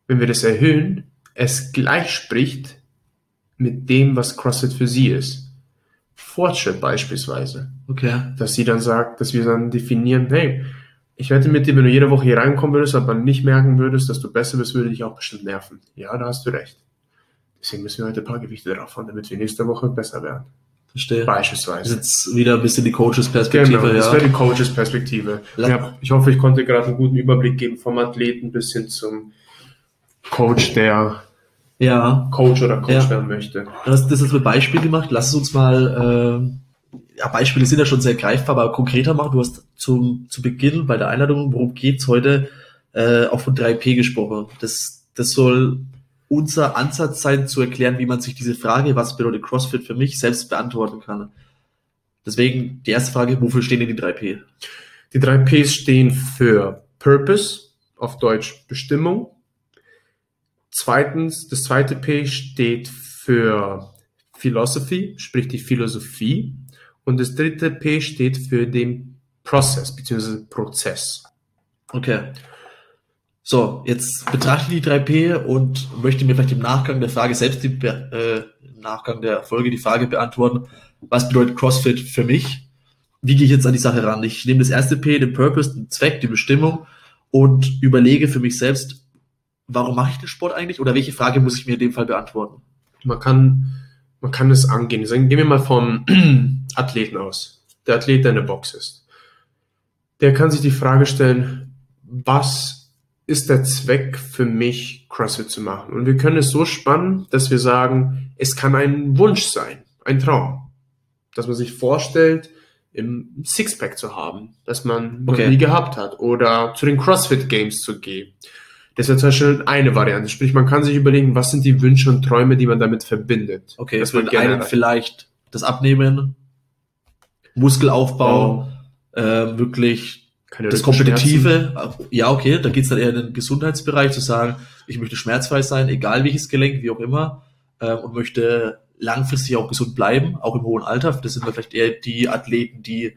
wenn wir das erhöhen, es gleich spricht mit dem, was CrossFit für sie ist. Fortschritt beispielsweise. Okay. Dass sie dann sagt, dass wir dann definieren, hey, ich wette mit dir, wenn du jede Woche hier reinkommen würdest, aber nicht merken würdest, dass du besser bist, würde dich auch bestimmt nerven. Ja, da hast du recht. Deswegen müssen wir heute ein paar Gewichte drauf haben, damit wir nächste Woche besser werden. Verstehe. Beispielsweise. Das ist jetzt wieder ein bisschen die Coaches-Perspektive. Genau, das ja. wäre die Coaches-Perspektive. Ich hoffe, ich konnte gerade einen guten Überblick geben vom Athleten bis hin zum Coach, der ja. Coach oder Coach ja. werden möchte. Du hast das jetzt mit Beispiel gemacht. Lass es uns mal, äh, ja, Beispiele sind ja schon sehr greifbar, aber konkreter machen. Du hast zum, zu Beginn bei der Einladung, worum geht's heute, äh, auch von 3P gesprochen. Das, das soll unser Ansatz sein, zu erklären, wie man sich diese Frage, was bedeutet CrossFit für mich, selbst beantworten kann. Deswegen die erste Frage, wofür stehen denn die 3P? Die 3Ps stehen für Purpose, auf Deutsch Bestimmung. Zweitens, das zweite P steht für Philosophy, sprich die Philosophie. Und das dritte P steht für den Prozess, beziehungsweise Prozess. Okay. So, jetzt betrachte ich die 3P und möchte mir vielleicht im Nachgang der Frage selbst die, äh, im Nachgang der Folge die Frage beantworten, was bedeutet CrossFit für mich? Wie gehe ich jetzt an die Sache ran? Ich nehme das erste P, den Purpose, den Zweck, die Bestimmung und überlege für mich selbst, warum mache ich den Sport eigentlich oder welche Frage muss ich mir in dem Fall beantworten? Man kann, man kann es angehen. Gehen wir mal vom (clears throat) Athleten aus. Der Athlet, der in der Box ist. Der kann sich die Frage stellen, was ist der Zweck für mich, CrossFit zu machen. Und wir können es so spannen, dass wir sagen, es kann ein Wunsch sein, ein Traum. Dass man sich vorstellt, im Sixpack zu haben, dass man okay. noch nie gehabt hat oder zu den CrossFit Games zu gehen. Das wäre zum Beispiel eine Variante. Sprich, man kann sich überlegen, was sind die Wünsche und Träume, die man damit verbindet. Okay, das wird einen vielleicht das Abnehmen, Muskelaufbau, oh. äh, wirklich das Kompetitive, ja, okay, da geht's dann eher in den Gesundheitsbereich zu sagen, ich möchte schmerzfrei sein, egal welches Gelenk, wie auch immer, äh, und möchte langfristig auch gesund bleiben, auch im hohen Alter. Das sind vielleicht eher die Athleten, die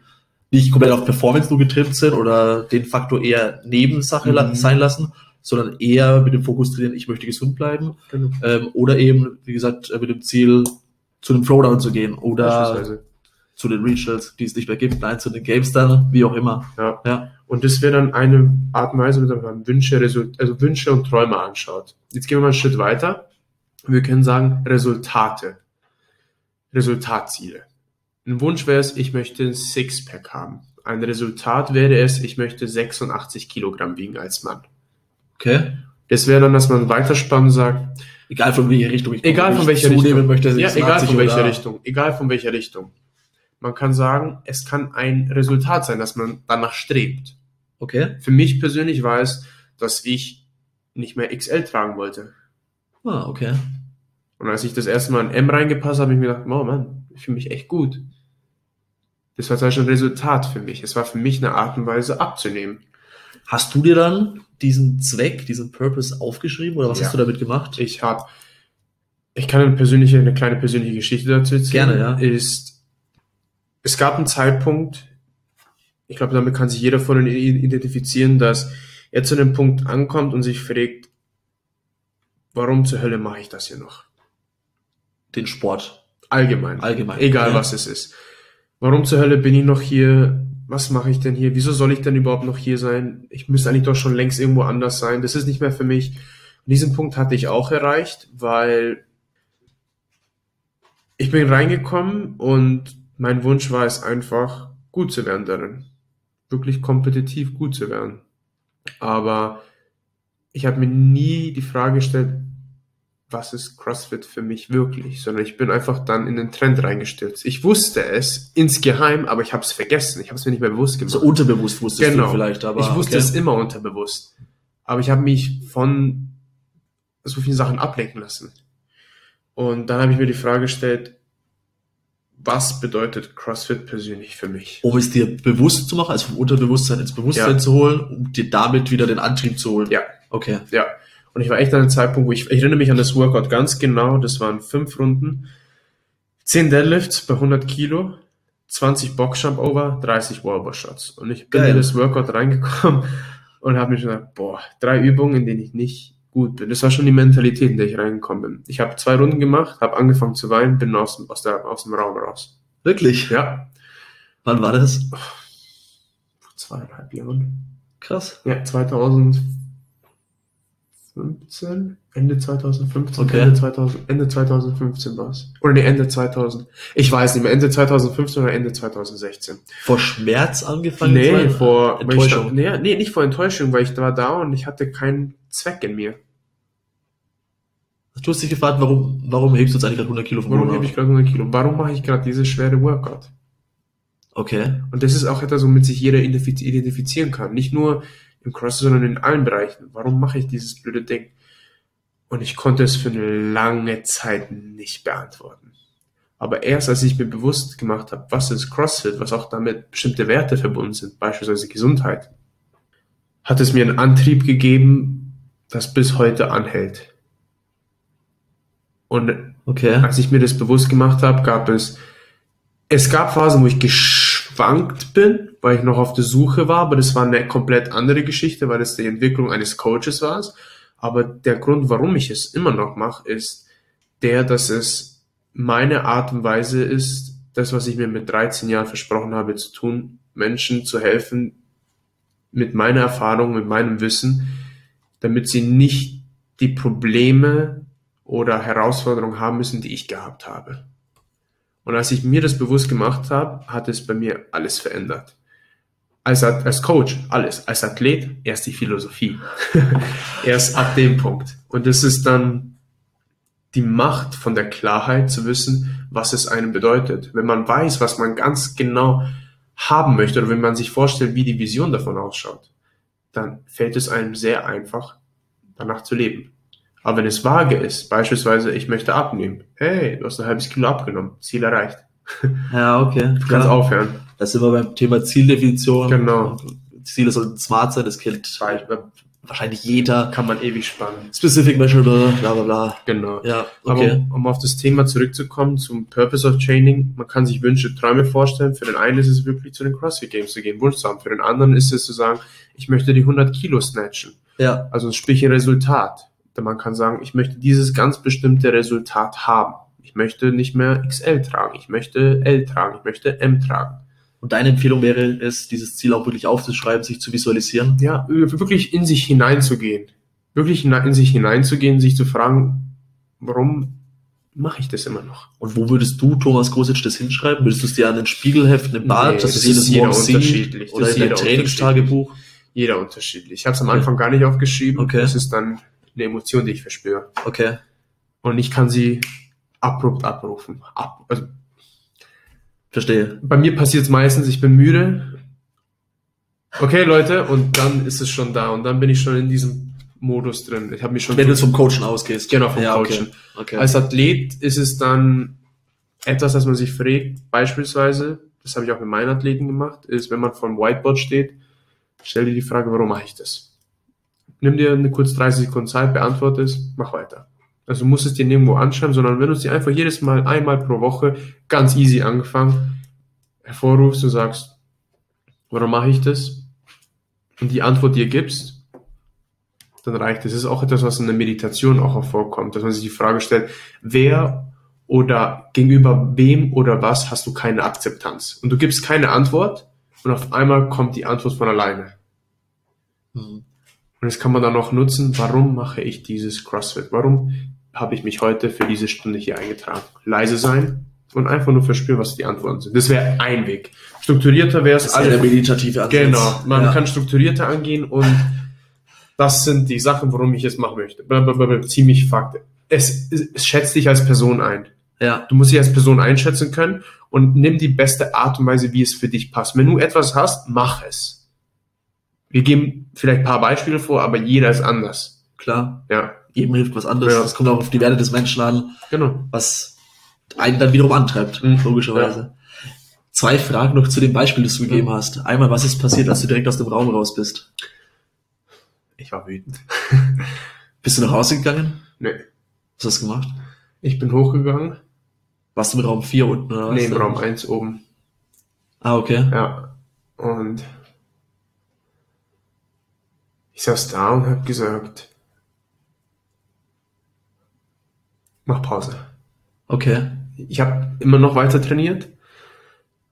nicht komplett auf Performance nur getrimmt sind oder den Faktor eher Nebensache mhm. sein lassen, sondern eher mit dem Fokus trainieren, ich möchte gesund bleiben. Genau. Ähm, oder eben, wie gesagt, mit dem Ziel, zu einem Throwdown zu gehen oder zu den Regionals, die es nicht mehr gibt, nein, zu den Games dann, wie auch immer. Ja. ja. Und das wäre dann eine Art und Weise, mit man Wünsche, also Wünsche und Träume anschaut. Jetzt gehen wir mal einen Schritt weiter. Wir können sagen Resultate. Resultatziele. Ein Wunsch wäre es, ich möchte ein Sixpack haben. Ein Resultat wäre es, ich möchte 86 Kilogramm wiegen als Mann. Okay. Das wäre dann, dass man weiterspannen sagt, egal von welcher Richtung ich egal von welcher Richtung, möchte, ja, egal von welcher Richtung, egal von welcher Richtung. Man kann sagen, es kann ein Resultat sein, dass man danach strebt. Okay. Für mich persönlich war es, dass ich nicht mehr XL tragen wollte. Ah, okay. Und als ich das erste Mal in M reingepasst habe, habe ich mir gedacht, oh Mann, ich fühle mich echt gut. Das war zum Beispiel ein Resultat für mich. Es war für mich eine Art und Weise abzunehmen. Hast du dir dann diesen Zweck, diesen Purpose aufgeschrieben oder was ja. hast du damit gemacht? Ich habe, ich kann eine persönliche, eine kleine persönliche Geschichte dazu erzählen. Gerne, ja. Ist es gab einen Zeitpunkt, ich glaube, damit kann sich jeder von ihnen identifizieren, dass er zu einem Punkt ankommt und sich fragt, warum zur Hölle mache ich das hier noch? Den Sport. Allgemein. Allgemein. Egal ja. was es ist. Warum zur Hölle bin ich noch hier? Was mache ich denn hier? Wieso soll ich denn überhaupt noch hier sein? Ich müsste eigentlich doch schon längst irgendwo anders sein. Das ist nicht mehr für mich. Und diesen Punkt hatte ich auch erreicht, weil ich bin reingekommen und mein Wunsch war es einfach, gut zu werden darin. Wirklich kompetitiv gut zu werden. Aber ich habe mir nie die Frage gestellt, was ist CrossFit für mich wirklich, sondern ich bin einfach dann in den Trend reingestürzt. Ich wusste es insgeheim, aber ich habe es vergessen. Ich habe es mir nicht mehr bewusst gemacht. So unterbewusst wusstest Genau. du vielleicht, aber ich wusste okay. es immer unterbewusst. Aber ich habe mich von so vielen Sachen ablenken lassen. Und dann habe ich mir die Frage gestellt, was bedeutet CrossFit persönlich für mich? um es dir bewusst zu machen, also vom Unterbewusstsein ins Bewusstsein Ja. zu holen, um dir damit wieder den Antrieb zu holen. Ja. Okay. Ja. Und ich war echt an einem Zeitpunkt, wo ich, ich erinnere mich an das Workout ganz genau. Das waren fünf Runden, 10 Deadlifts bei 100 Kilo, 20 Boxjump Over, 30 Wallbar Shots. Und ich bin Geil. in das Workout reingekommen und habe mir schon gedacht, boah, drei Übungen, in denen ich nicht gut bin. Das war schon die Mentalität, in der ich reingekommen bin. Ich habe zwei Runden gemacht, habe angefangen zu weinen, bin aus, dem- aus, der, aus dem Raum raus. Wirklich? Ja, Wann war das? vor zweieinhalb Jahren. Krass. Ja, 2015, Ende 2015, Okay. Ende, 2000, Ende 2015 war es. Oder nee, Ende 2000. Ich weiß nicht mehr, Ende 2015 oder Ende 2016. Vor Schmerz angefangen? Nee, vor ich Enttäuschung. da- nee, nee, nicht vor Enttäuschung, weil ich war da und ich hatte keinen Zweck in mir. Du hast dich gefragt, warum, warum hebst du jetzt eigentlich gerade 100 Kilo vom Warum hebe ich gerade 100 Kilo? Warum mache ich gerade dieses schwere Workout? Okay. Und das ist auch etwas, womit sich jeder identifiz- identifizieren kann. Nicht nur im CrossFit, sondern in allen Bereichen. Warum mache ich dieses blöde Ding? Und ich konnte es für eine lange Zeit nicht beantworten. Aber erst als ich mir bewusst gemacht habe, was ist CrossFit, was auch damit bestimmte Werte verbunden sind, beispielsweise Gesundheit, hat es mir einen Antrieb gegeben, das bis heute anhält. Und Okay. als ich mir das bewusst gemacht habe, gab es, es gab Phasen, wo ich geschwankt bin, weil ich noch auf der Suche war, aber das war eine komplett andere Geschichte, weil das die Entwicklung eines Coaches war. Aber der Grund, warum ich es immer noch mache, ist der, dass es meine Art und Weise ist, das, was ich mir mit 13 Jahren versprochen habe zu tun, Menschen zu helfen, mit meiner Erfahrung, mit meinem Wissen, damit sie nicht die Probleme oder Herausforderungen haben müssen, die ich gehabt habe. Und als ich mir das bewusst gemacht habe, hat es bei mir alles verändert. Als, als Coach, alles. Als Athlet, erst die Philosophie. (laughs) erst ab dem Punkt. Und das ist dann die Macht von der Klarheit zu wissen, was es einem bedeutet. Wenn man weiß, was man ganz genau haben möchte oder wenn man sich vorstellt, wie die Vision davon ausschaut, dann fällt es einem sehr einfach, danach zu leben. Aber wenn es vage ist, beispielsweise, ich möchte abnehmen, hey, du hast ein halbes Kilo abgenommen, Ziel erreicht. (laughs) Ja, okay. Du kannst Klar. aufhören. Da sind wir beim Thema Zieldefinition. Genau. Ziele sollten smart sein, das kennt wahrscheinlich jeder. Kann man ewig spannen. Specific Measurable, bla bla bla. Genau. Ja, Aber okay. um, um auf das Thema zurückzukommen, zum Purpose of Training, man kann sich Wünsche, Träume vorstellen. Für den einen ist es wirklich zu den CrossFit Games zu gehen, Wunsch zu haben. Für den anderen ist es zu sagen, ich möchte die 100 Kilo snatchen. Ja, Also sprich ein Resultat. Denn man kann sagen, ich möchte dieses ganz bestimmte Resultat haben. Ich möchte nicht mehr XL tragen, ich möchte L tragen, ich möchte M tragen. und deine Empfehlung wäre es, dieses Ziel auch wirklich aufzuschreiben, sich zu visualisieren. Ja, wirklich in sich hineinzugehen. Wirklich in sich hineinzugehen, sich zu fragen, warum mache ich das immer noch? Und wo würdest du, Thomas Grosic, das hinschreiben? Würdest du es dir an den Spiegel heften, im Bad, Nee, dass das jedes ist jeder Morgen unterschiedlich. Oder Das in dein jeder Trainingstagebuch? Jeder unterschiedlich. Ich habe es am Okay. Anfang gar nicht aufgeschrieben. Okay. Das ist dann eine Emotion, die ich verspüre. Okay. Und ich kann sie abrupt abrufen. Ab, also Verstehe. bei mir passiert es meistens, ich bin müde. Okay, Leute, und dann ist es schon da und dann bin ich schon in diesem Modus drin. Ich habe mich schon Wenn du vom Coachen ausgehst. Genau, vom ja, Coachen. Okay. okay. Als Athlet ist es dann etwas, das man sich fragt, beispielsweise, das habe ich auch mit meinen Athleten gemacht, ist, wenn man vor dem Whiteboard steht, stell dir die Frage, warum mache ich das? Nimm dir eine kurz 30 Sekunden Zeit, beantworte es, mach weiter. Also du musst es dir nirgendwo anschreiben, sondern wenn du es dir einfach jedes Mal einmal pro Woche ganz easy angefangen hervorrufst und sagst, warum mache ich das? Und die Antwort dir gibst, dann reicht es. Das ist auch etwas, was in der Meditation auch hervorkommt, dass man sich die Frage stellt, wer oder gegenüber wem oder was hast du keine Akzeptanz? Und du gibst keine Antwort und auf einmal kommt die Antwort von alleine. Mhm. Und das kann man dann auch nutzen, warum mache ich dieses CrossFit? Warum habe ich mich heute für diese Stunde hier eingetragen? Leise sein und einfach nur verspüren, was die Antworten sind. Das wäre ein Weg. Strukturierter wäre es der meditative Ansatz. Genau, man ja. kann strukturierter angehen und das sind die Sachen, warum ich es machen möchte. Blablabla, ziemlich Fakte. es, es schätzt dich als Person ein. Ja, Du musst dich als Person einschätzen können und nimm die beste Art und Weise, wie es für dich passt. Wenn du etwas hast, mach es. Wir geben vielleicht ein paar Beispiele vor, aber jeder ist anders. klar. Ja, Jedem hilft was anderes. Ja. Das kommt auch auf die Werte des Menschen an, genau. was einen dann wiederum antreibt, Mhm. logischerweise. Zwei Fragen noch zu dem Beispiel, das du gegeben hast. Einmal, was ist passiert, als du direkt aus dem Raum raus bist? Ich war wütend. (laughs) Bist du nach Hause gegangen? Nee. Was hast du gemacht? Ich bin hochgegangen. Warst du im Raum 4 unten oder was? Nee, im Raum 1 oben. Ah, okay. Ja. Und ich saß da und habe gesagt, mach Pause. Okay. Ich habe immer noch weiter trainiert,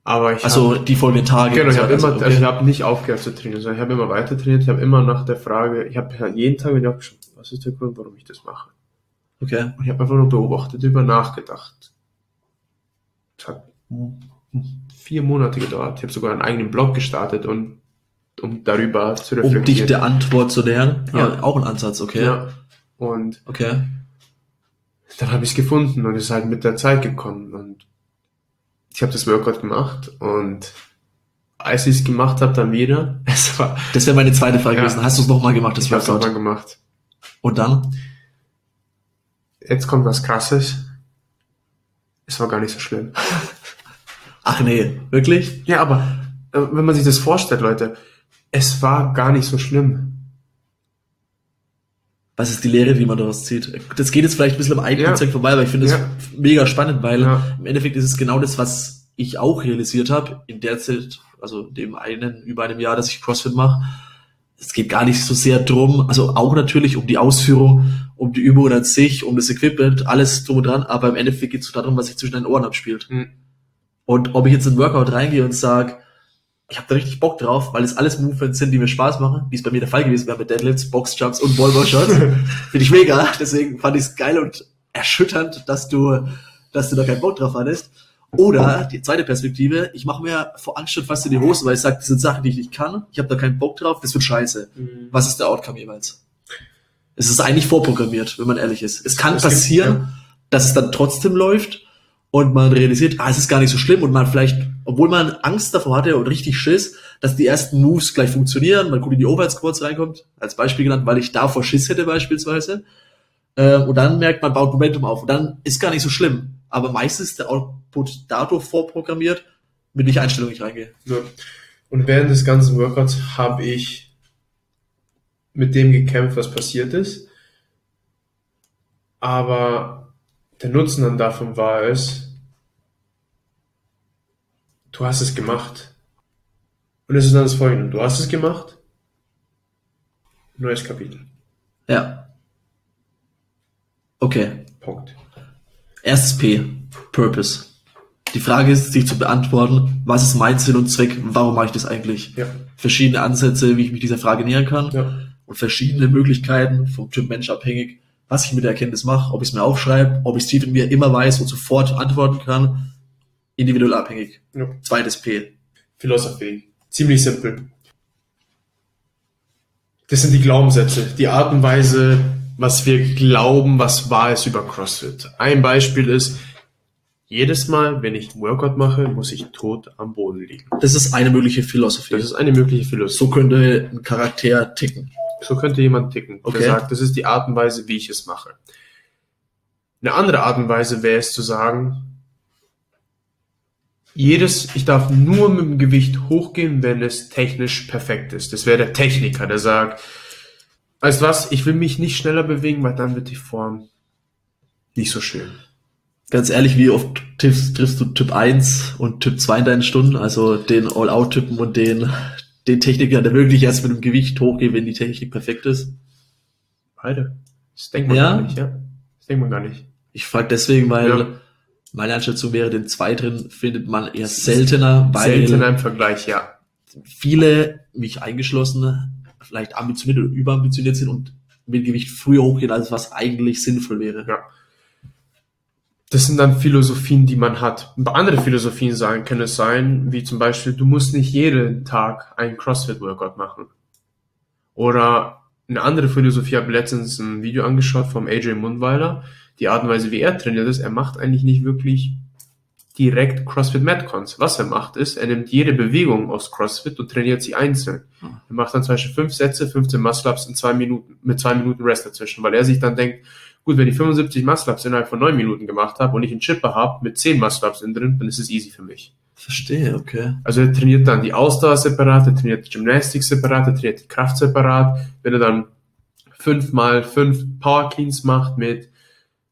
aber ich Also hab, die folgenden Tage. genau, ich habe immer, okay. also ich habe nicht aufgehört zu trainieren, sondern ich habe immer weiter trainiert. Ich habe immer nach der Frage, ich habe halt jeden Tag wieder aufgeschrieben, was ist der Grund, warum ich das mache? okay. Und ich habe einfach nur beobachtet, über nachgedacht. Es hat vier Monate gedauert. Ich habe sogar einen eigenen Blog gestartet und um darüber zu Um dich reflektieren. der Antwort zu lernen. Ja, Ja. auch ein Ansatz, okay. Ja. Und Okay. dann habe ich es gefunden und es ist halt mit der Zeit gekommen. Und ich habe das Workout gemacht und als ich es gemacht habe, dann wieder, (laughs) es war, Das wäre meine zweite Frage Ja. gewesen. Hast du es nochmal gemacht, das ich habe es Workout? nochmal gemacht. Und dann? Jetzt kommt was Krasses. Es war gar nicht so schlimm. (laughs) Ach nee, wirklich? Ja, aber äh, wenn man sich das vorstellt, Leute, es war gar nicht so schlimm. Was ist die Lehre, die man daraus zieht? Das geht jetzt vielleicht ein bisschen am eigenen Ja. Zweck vorbei, aber ich finde es Ja. mega spannend, weil Ja. im Endeffekt ist es genau das, was ich auch realisiert habe in der Zeit, also dem einen, über einem Jahr, dass ich CrossFit mache. Es geht gar nicht so sehr drum, also auch natürlich um die Ausführung, um die Übungen an sich, um das Equipment, alles drum und dran, aber im Endeffekt geht es darum, was sich zwischen den Ohren abspielt. Mhm. Und ob ich jetzt in ein Workout reingehe und sage, ich habe da richtig Bock drauf, weil es alles Movements sind, die mir Spaß machen, wie es bei mir der Fall gewesen wäre mit Deadlifts, Boxjumps und Wallball-Shots. (laughs) Finde ich mega. Deswegen fand ich es geil und erschütternd, dass du, dass du da keinen Bock drauf hattest. Oder die zweite Perspektive, ich mache mir vor Angst schon fast in die Hose, weil ich sage, das sind Sachen, die ich nicht kann. Ich habe da keinen Bock drauf, das wird scheiße. Was ist der Outcome jeweils? Es ist eigentlich vorprogrammiert, wenn man ehrlich ist. Es kann gibt- passieren, ja. dass es dann trotzdem läuft und man realisiert, ah, es ist gar nicht so schlimm und man vielleicht, obwohl man Angst davor hatte und richtig Schiss, dass die ersten Moves gleich funktionieren, man gut in die Overhead Squats reinkommt, als Beispiel genannt, weil ich davor Schiss hätte beispielsweise. Äh, und dann merkt man, baut Momentum auf und dann ist gar nicht so schlimm. Aber meistens ist der Output dadurch vorprogrammiert, mit welcher Einstellung ich reingehe. Ja. Und während des ganzen Workouts habe ich mit dem gekämpft, was passiert ist. Aber der Nutzen dann davon war es, du hast es gemacht. Und es ist dann das Folgende. Du hast es gemacht. Neues Kapitel. Ja. Okay. Punkt. Erstes P, Purpose. Die Frage ist, sich zu beantworten, was ist mein Sinn und Zweck, warum mache ich das eigentlich? Ja. Verschiedene Ansätze, wie ich mich dieser Frage nähern kann Ja. und verschiedene Möglichkeiten, vom Typ Mensch abhängig, was ich mit der Erkenntnis mache, ob ich es mir aufschreibe, ob ich es tief in mir immer weiß und sofort antworten kann, individuell abhängig. ja. Zweites P. Philosophie. Ziemlich simpel. Das sind die Glaubenssätze, die Art und Weise, was wir glauben, was wahr ist über CrossFit. Ein Beispiel ist, jedes Mal, wenn ich ein Workout mache, muss ich tot am Boden liegen. Das ist eine mögliche Philosophie. Das ist eine mögliche Philosophie. so könnte ein Charakter ticken. So könnte jemand ticken, Okay. der sagt, das ist die Art und Weise, wie ich es mache. Eine andere Art und Weise wäre es zu sagen, jedes, ich darf nur mit dem Gewicht hochgehen, wenn es technisch perfekt ist. Das wäre der Techniker, der sagt, weißt du was, ich will mich nicht schneller bewegen, weil dann wird die Form nicht so schön. Ganz ehrlich, wie oft triffst, triffst du Typ 1 und Typ 2 in deinen Stunden, also den All-Out-Typen und den, den Techniker, der wirklich erst mit dem Gewicht hochgeht, wenn die Technik perfekt ist? Beide. Das denkt man Ja? gar nicht, ja. Das denkt man gar nicht. Ich frage deswegen, weil Ja. Meine Einschätzung wäre, den Zweiteren findet man eher seltener, weil Seltener im Vergleich, ja. viele, mich eingeschlossen, vielleicht ambitioniert oder überambitioniert sind und mit Gewicht früher hochgehen, als was eigentlich sinnvoll wäre. Ja. Das sind dann Philosophien, die man hat. Andere Philosophien sagen, können es sein, wie zum Beispiel, du musst nicht jeden Tag einen CrossFit-Workout machen. Oder eine andere Philosophie, habe letztens ein Video angeschaut vom AJ Mundweiler, die Art und Weise, wie er trainiert ist, er macht eigentlich nicht wirklich direkt CrossFit Metcons. Was er macht, ist, er nimmt jede Bewegung aus CrossFit und trainiert sie einzeln. Hm. Er macht dann zum Beispiel fünf Sätze, 15 Muscle-Ups in zwei Minuten, mit zwei Minuten Rest dazwischen, weil er sich dann denkt, gut, wenn ich 75 Muscle-Ups innerhalb von neun Minuten gemacht habe und ich einen Chipper habe mit 10 Muscle-Ups innen drin, dann ist es easy für mich. Verstehe, okay. Also er trainiert dann die Ausdauer separat, er trainiert die Gymnastik separat, er trainiert die Kraft separat. Wenn er dann fünf mal fünf Power Cleans macht mit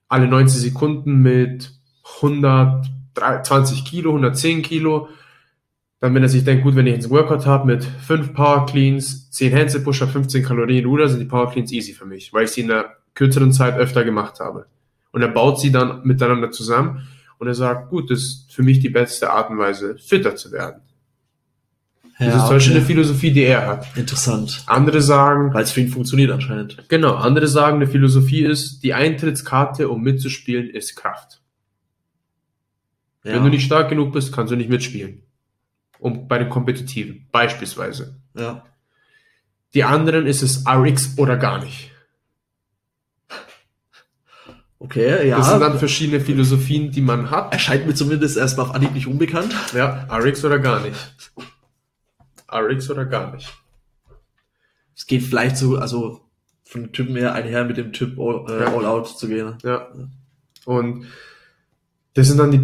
alle 90 Sekunden mit 120 Kilo, 110 Kilo, dann wenn er sich denkt, gut, wenn ich jetzt einen Workout habe mit fünf Power Cleans, 10 Handstand Push-Up, 15 Kalorien Ruder, sind die Power Cleans easy für mich, weil ich sie in einer kürzeren Zeit öfter gemacht habe. Und er baut sie dann miteinander zusammen und er sagt, gut, das ist für mich die beste Art und Weise, fitter zu werden. Ja, das ist zum Beispiel okay. eine Philosophie, die er hat. Interessant. Andere sagen, Weil es für ihn funktioniert anscheinend. genau, andere sagen, eine Philosophie ist, die Eintrittskarte, um mitzuspielen, ist Kraft. Ja. Wenn du nicht stark genug bist, kannst du nicht mitspielen. Und bei den Kompetitiven, beispielsweise. ja. Die anderen ist es RX oder gar nicht. Okay, ja. Das sind dann verschiedene Philosophien, die man hat. erscheint mir zumindest erstmal auf Anhieb nicht unbekannt. Ja, RX oder gar nicht. RX oder gar nicht. Es geht vielleicht so, also von den Typen her einher mit dem Typ All, äh, Ja. all Out zu gehen. Ja. Und das sind dann die,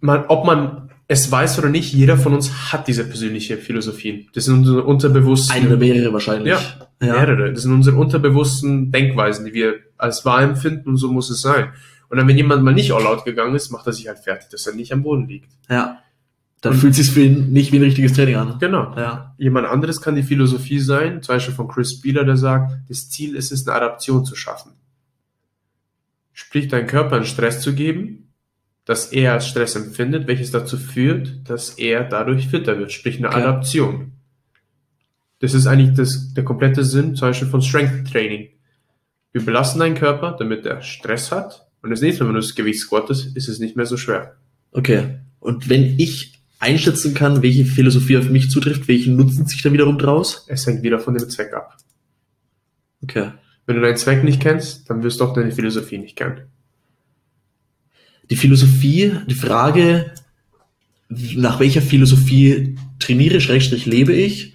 man, ob man es weiß oder nicht, jeder von uns hat diese persönliche Philosophien. Das sind unsere unterbewussten, Eine oder mehrere wahrscheinlich. Ja. mehrere. Das sind unsere unterbewussten Denkweisen, die wir als wahr empfinden und so muss es sein. Und dann, wenn jemand mal nicht all out gegangen ist, macht er sich halt fertig, dass er nicht am Boden liegt. ja. Dann fühlt sich für ihn nicht wie ein richtiges Training an. Genau. Ja. Jemand anderes kann die Philosophie sein, zum Beispiel von Chris Spieler, der sagt, das Ziel ist es, eine Adaption zu schaffen. Sprich, deinen Körper einen Stress zu geben, dass er als Stress empfindet, welches dazu führt, dass er dadurch fitter wird, sprich eine Okay. Adaption. Das ist eigentlich das, der komplette Sinn, zum Beispiel von Strength Training. Wir belasten deinen Körper, damit er Stress hat, und das nächste Mal, wenn du das Gewicht squattest, ist es nicht mehr so schwer. Okay. Und wenn ich einschätzen kann, welche Philosophie auf mich zutrifft, welchen Nutzen sich da wiederum draus? Es hängt wieder von dem Zweck ab. Okay. Wenn du deinen Zweck nicht kennst, dann wirst du auch deine Philosophie nicht kennen. Die Philosophie, die Frage, nach welcher Philosophie trainiere, Schrägstrich lebe ich,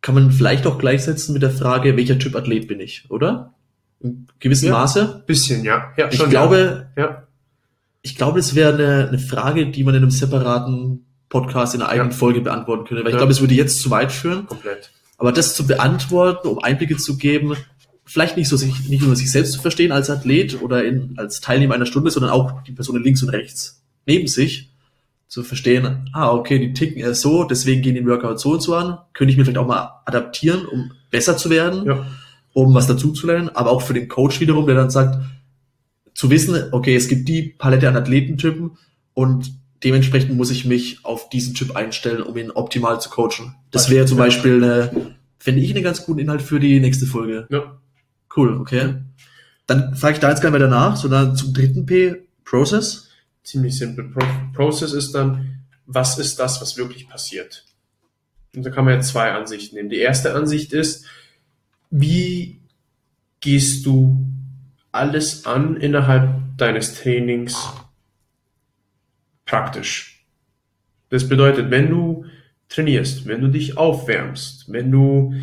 kann man vielleicht auch gleichsetzen mit der Frage, welcher Typ Athlet bin ich, oder? In gewissem Ja. Maße. Bisschen, ja. ja Ich schon, glaube, Ja. ich glaube, es wäre eine, eine Frage, die man in einem separaten Podcast in einer eigenen Ja. Folge beantworten könnte, weil ich Ja. glaube, es würde jetzt zu weit führen. komplett. Aber das zu beantworten, um Einblicke zu geben, vielleicht nicht so sich, nicht nur sich selbst zu verstehen als Athlet oder in, als Teilnehmer einer Stunde, sondern auch die Personen links und rechts neben sich zu verstehen, ah, okay, die ticken eher so, deswegen gehen die Workout so und so an, könnte ich mir vielleicht auch mal adaptieren, um besser zu werden, Ja. um was dazu zu lernen, aber auch für den Coach wiederum, der dann sagt, zu wissen, okay, es gibt die Palette an Athletentypen und dementsprechend muss ich mich auf diesen Typ einstellen, um ihn optimal zu coachen. Das wäre zum Beispiel eine, finde ich, einen ganz guten Inhalt für die nächste Folge. Ja. Cool, okay. Dann frage ich da jetzt gar nicht mehr danach, sondern zum dritten P, Process. Ziemlich simpel. Pro Process ist dann, was ist das, was wirklich passiert? Und da kann man jetzt zwei Ansichten nehmen. Die erste Ansicht ist, wie gehst du alles an innerhalb deines Trainings praktisch? Das bedeutet, wenn du trainierst, wenn du dich aufwärmst, wenn du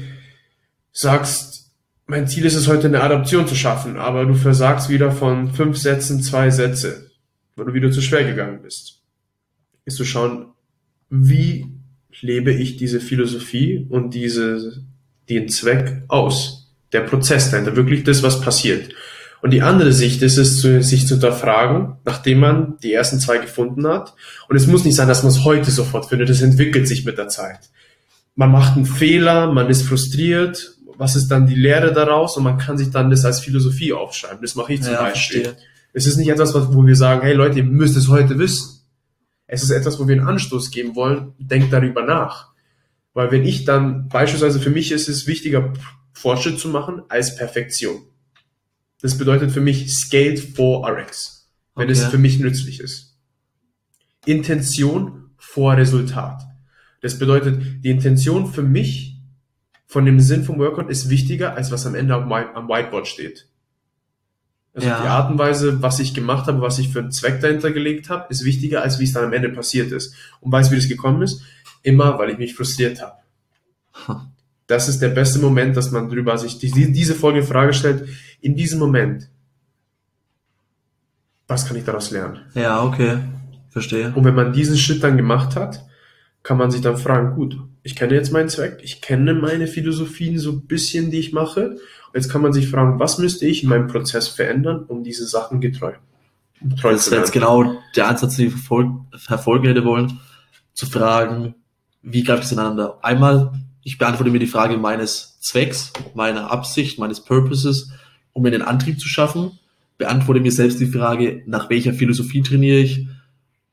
sagst, mein Ziel ist es heute eine Adaption zu schaffen, aber du versagst wieder von fünf Sätzen zwei Sätze, weil du wieder zu schwer gegangen bist, ist zu schauen, wie lebe ich diese Philosophie und diese, den Zweck aus, der Prozess dahinter, wirklich das, was passiert. Und die andere Sicht ist es, sich zu hinterfragen, nachdem man die ersten zwei gefunden hat. Und es muss nicht sein, dass man es heute sofort findet, es entwickelt sich mit der Zeit. Man macht einen Fehler, man ist frustriert, was ist dann die Lehre daraus und man kann sich dann das als Philosophie aufschreiben. Das mache ich zum Beispiel. verstehe. Es ist nicht etwas, was- wo wir sagen, hey Leute, ihr müsst es heute wissen. Es ist etwas, wo wir einen Anstoß geben wollen. Denkt darüber nach. Weil wenn ich dann, beispielsweise für mich ist es wichtiger, Fortschritt zu machen als Perfektion. Das bedeutet für mich Scaled for RX. Wenn es Okay. für mich nützlich ist. Intention vor Resultat. Das bedeutet, die Intention für mich von dem Sinn vom Workout ist wichtiger, als was am Ende am White- am Whiteboard steht. Also Ja. die Art und Weise, was ich gemacht habe, was ich für einen Zweck dahinter gelegt habe, ist wichtiger, als wie es dann am Ende passiert ist. Und weißt du, wie das gekommen ist? Immer, weil ich mich frustriert habe. Ha. Das ist der beste Moment, dass man drüber sich die, diese folgende Frage stellt. In diesem Moment, was kann ich daraus lernen? Ja, okay. Verstehe. Und wenn man diesen Schritt dann gemacht hat, kann man sich dann fragen, gut, ich kenne jetzt meinen Zweck, ich kenne meine Philosophien so ein bisschen, die ich mache. Und jetzt kann man sich fragen, was müsste ich in meinem Prozess verändern, um diese Sachen getreu, treu Das zu wäre jetzt werden. genau der Ansatz, den ich verfolgen, verfolgen hätte wollen, zu fragen, wie greift es ineinander? Einmal, ich beantworte mir die Frage meines Zwecks, meiner Absicht, meines Purposes, um mir den Antrieb zu schaffen, beantworte mir selbst die Frage, nach welcher Philosophie trainiere ich,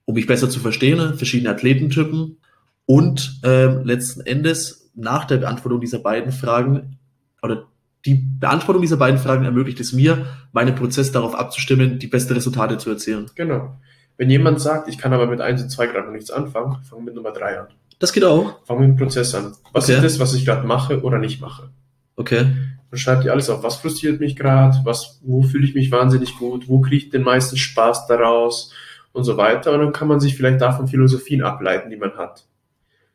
um mich besser zu verstehen, verschiedene Athletentypen und ähm, letzten Endes nach der Beantwortung dieser beiden Fragen oder die Beantwortung dieser beiden Fragen ermöglicht es mir, meinen Prozess darauf abzustimmen, die besten Resultate zu erzielen. Genau. Wenn jemand sagt, ich kann aber mit 1 und 2 gerade noch nichts anfangen, fang mit Nummer 3 an. Das geht auch. Fang mit dem Prozess an. Was Okay. ist das, was ich gerade mache oder nicht mache? Okay. Und schreib dir alles auf. Was frustriert mich gerade? Was, wo fühle ich mich wahnsinnig gut? Wo kriege ich den meisten Spaß daraus? Und so weiter. Und dann kann man sich vielleicht davon Philosophien ableiten, die man hat.